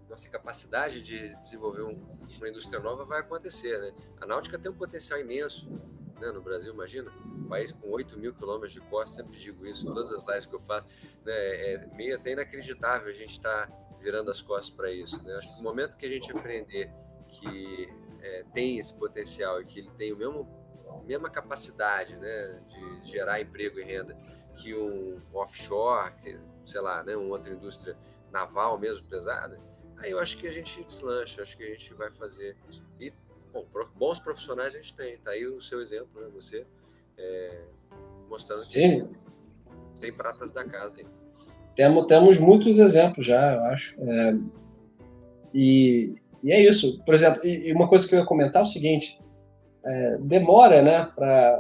nossa capacidade de desenvolver um, uma indústria nova vai acontecer. Né? A náutica tem um potencial imenso né, no Brasil, imagina, um país com 8 mil quilômetros de costa, sempre digo isso, todas as lives que eu faço, né, é meio até inacreditável a gente estar tá virando as costas para isso. Né? Acho que no momento que a gente aprender que é, tem esse potencial e que ele tem o mesmo mesma capacidade né, de gerar emprego e renda que um offshore, que, sei lá, né, uma outra indústria naval mesmo pesada, aí eu acho que a gente deslancha, acho que a gente vai fazer. E bom, bons profissionais a gente tem, tá aí o seu exemplo, né? Você é, mostrando que Sim. tem pratas da casa. Hein? Temos, temos muitos exemplos já, eu acho. É, e, e é isso. Por exemplo, e, e, uma coisa que eu ia comentar é o seguinte: é, demora, né, para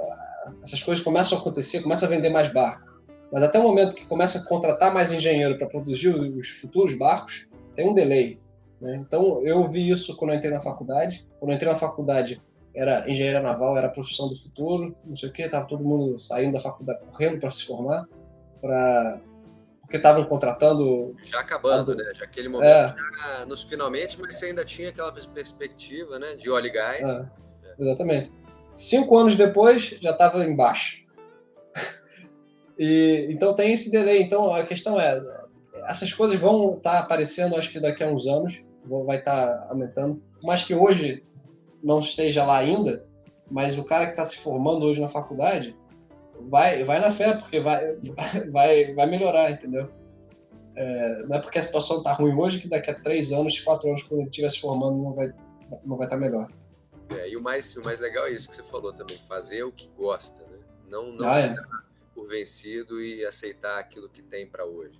essas coisas começam a acontecer, começa a vender mais barco. Mas até o momento que começa a contratar mais engenheiro para produzir os futuros barcos, tem um delay. Né? Então, eu vi isso quando eu entrei na faculdade. Quando eu entrei na faculdade, era engenharia naval, era a profissão do futuro, não sei o que, tava todo mundo saindo da faculdade correndo para se formar, para porque estavam contratando. Já acabando, a... né? Já aquele momento, é. já nos finalmente, mas você ainda tinha aquela perspectiva, né? De óleo e gás. É. Exatamente. Cinco anos depois, já estava embaixo. e, então tem esse delay. Então a questão é: essas coisas vão estar tá aparecendo, acho que daqui a uns anos, vai estar tá aumentando. Mas que hoje não esteja lá ainda, mas o cara que está se formando hoje na faculdade vai, vai na fé, porque vai, vai, vai melhorar, entendeu? É, não é porque a situação está ruim hoje que daqui a três anos, quatro anos, quando ele estiver se formando, não vai não vai estar tá melhor. É, e o mais, o mais legal é isso que você falou também, fazer o que gosta, né? Não, não ah, é. por vencido e aceitar aquilo que tem para hoje.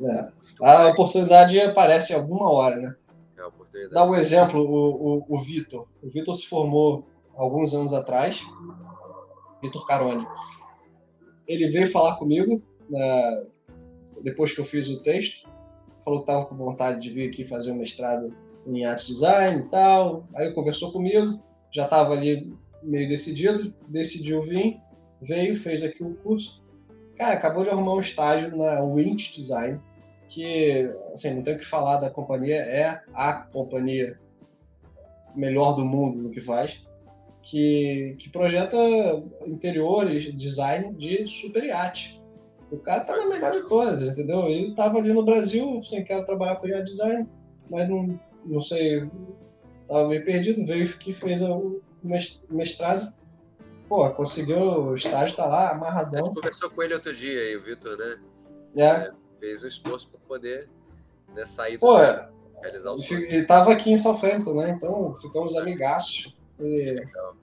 É. A oportunidade aparece em alguma hora, né? É Dá um exemplo, o, o, o Vitor. O Vitor se formou alguns anos atrás, Vitor Caroni. Ele veio falar comigo né, depois que eu fiz o texto, falou que estava com vontade de vir aqui fazer um mestrado em arte design e tal. Aí conversou comigo, já estava ali meio decidido, decidiu vir, veio, fez aqui o curso. Cara, acabou de arrumar um estágio na Winch Design, que, assim, não tenho o que falar da companhia, é a companhia melhor do mundo no que faz, que, que projeta interiores, design de super iate. O cara tá na melhor de todas, entendeu? Ele tava ali no Brasil, sem assim, querer trabalhar com iate design, mas não, não sei, tava meio perdido, veio aqui, fez o mestrado, pô, conseguiu o estágio, tá lá, amarradão. A gente conversou com ele outro dia aí, o Vitor, né? É. é. Fez um esforço para poder né, sair do pô, sonho, realizar o sonho. Ele tava aqui em Southampton, né? Então ficamos amigaços. E, legal,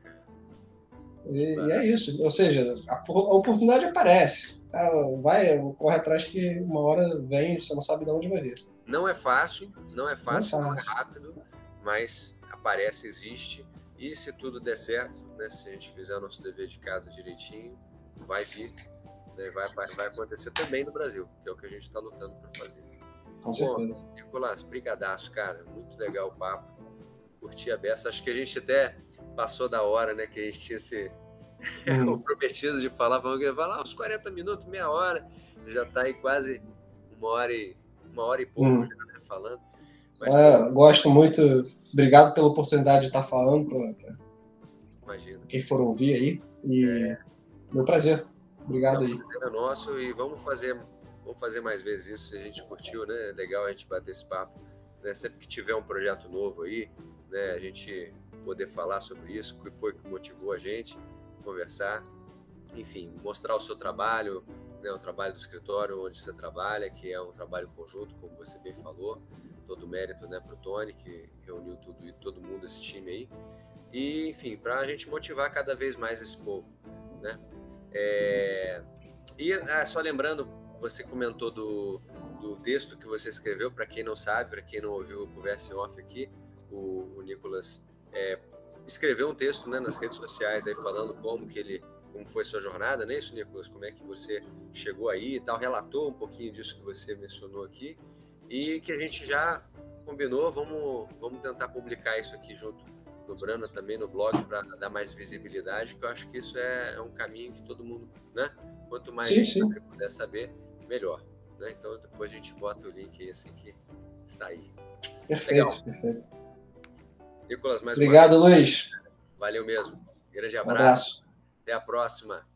e, e, é isso. Ou seja, a, a oportunidade aparece. Cara vai, corre atrás que uma hora vem, você não sabe de onde vai vir. Não é fácil, não é fácil, não é, fácil. não é rápido, mas aparece, existe. E se tudo der certo, né, se a gente fizer o nosso dever de casa direitinho, vai vir, né, vai, vai acontecer também no Brasil, que é o que a gente está lutando para fazer. Com certeza. Bom, Nicolás, brigadaço, cara. Muito legal o papo. Curti a beça. Acho que a gente até passou da hora, né? Que a gente tinha esse, Uhum. o prometido de falar, vamos gravar lá uns 40 minutos, meia hora, já está aí quase uma hora e, uma hora e pouco uhum. já, né, falando. Mas, é, gosto muito, obrigado pela oportunidade de estar falando para quem for ouvir aí. E é. meu prazer. Obrigado aí. O prazer é nosso e vamos fazer, vamos fazer mais vezes isso se a gente curtiu, né? É legal a gente bater esse papo. Né? Sempre que tiver um projeto novo aí, né? A gente poder falar sobre isso, o que foi que motivou a gente, conversar, enfim, mostrar o seu trabalho, né, o trabalho do escritório onde você trabalha, que é um trabalho conjunto, como você bem falou, todo mérito né, para o Tony, que reuniu tudo, todo mundo, esse time aí, e enfim, para a gente motivar cada vez mais esse povo. Né? É... E ah, só lembrando, você comentou do, do texto que você escreveu, para quem não sabe, para quem não ouviu o conversa em off aqui, o, o Nicolas é, escreveu um texto né, nas redes sociais aí falando como que ele como foi sua jornada, não é isso, Nicolas? Como é que você chegou aí e tal, relatou um pouquinho disso que você mencionou aqui e que a gente já combinou, vamos, vamos tentar publicar isso aqui junto no Brana também no blog para dar mais visibilidade, que eu acho que isso é, é, um caminho que todo mundo, né? Quanto mais sim, sim. puder saber, melhor. Né? Então depois a gente bota o link aí assim que sair. Perfeito, Legal. perfeito. Nicolas, mais Obrigado, Luiz. Valeu mesmo. Grande abraço. Um abraço. Até a próxima.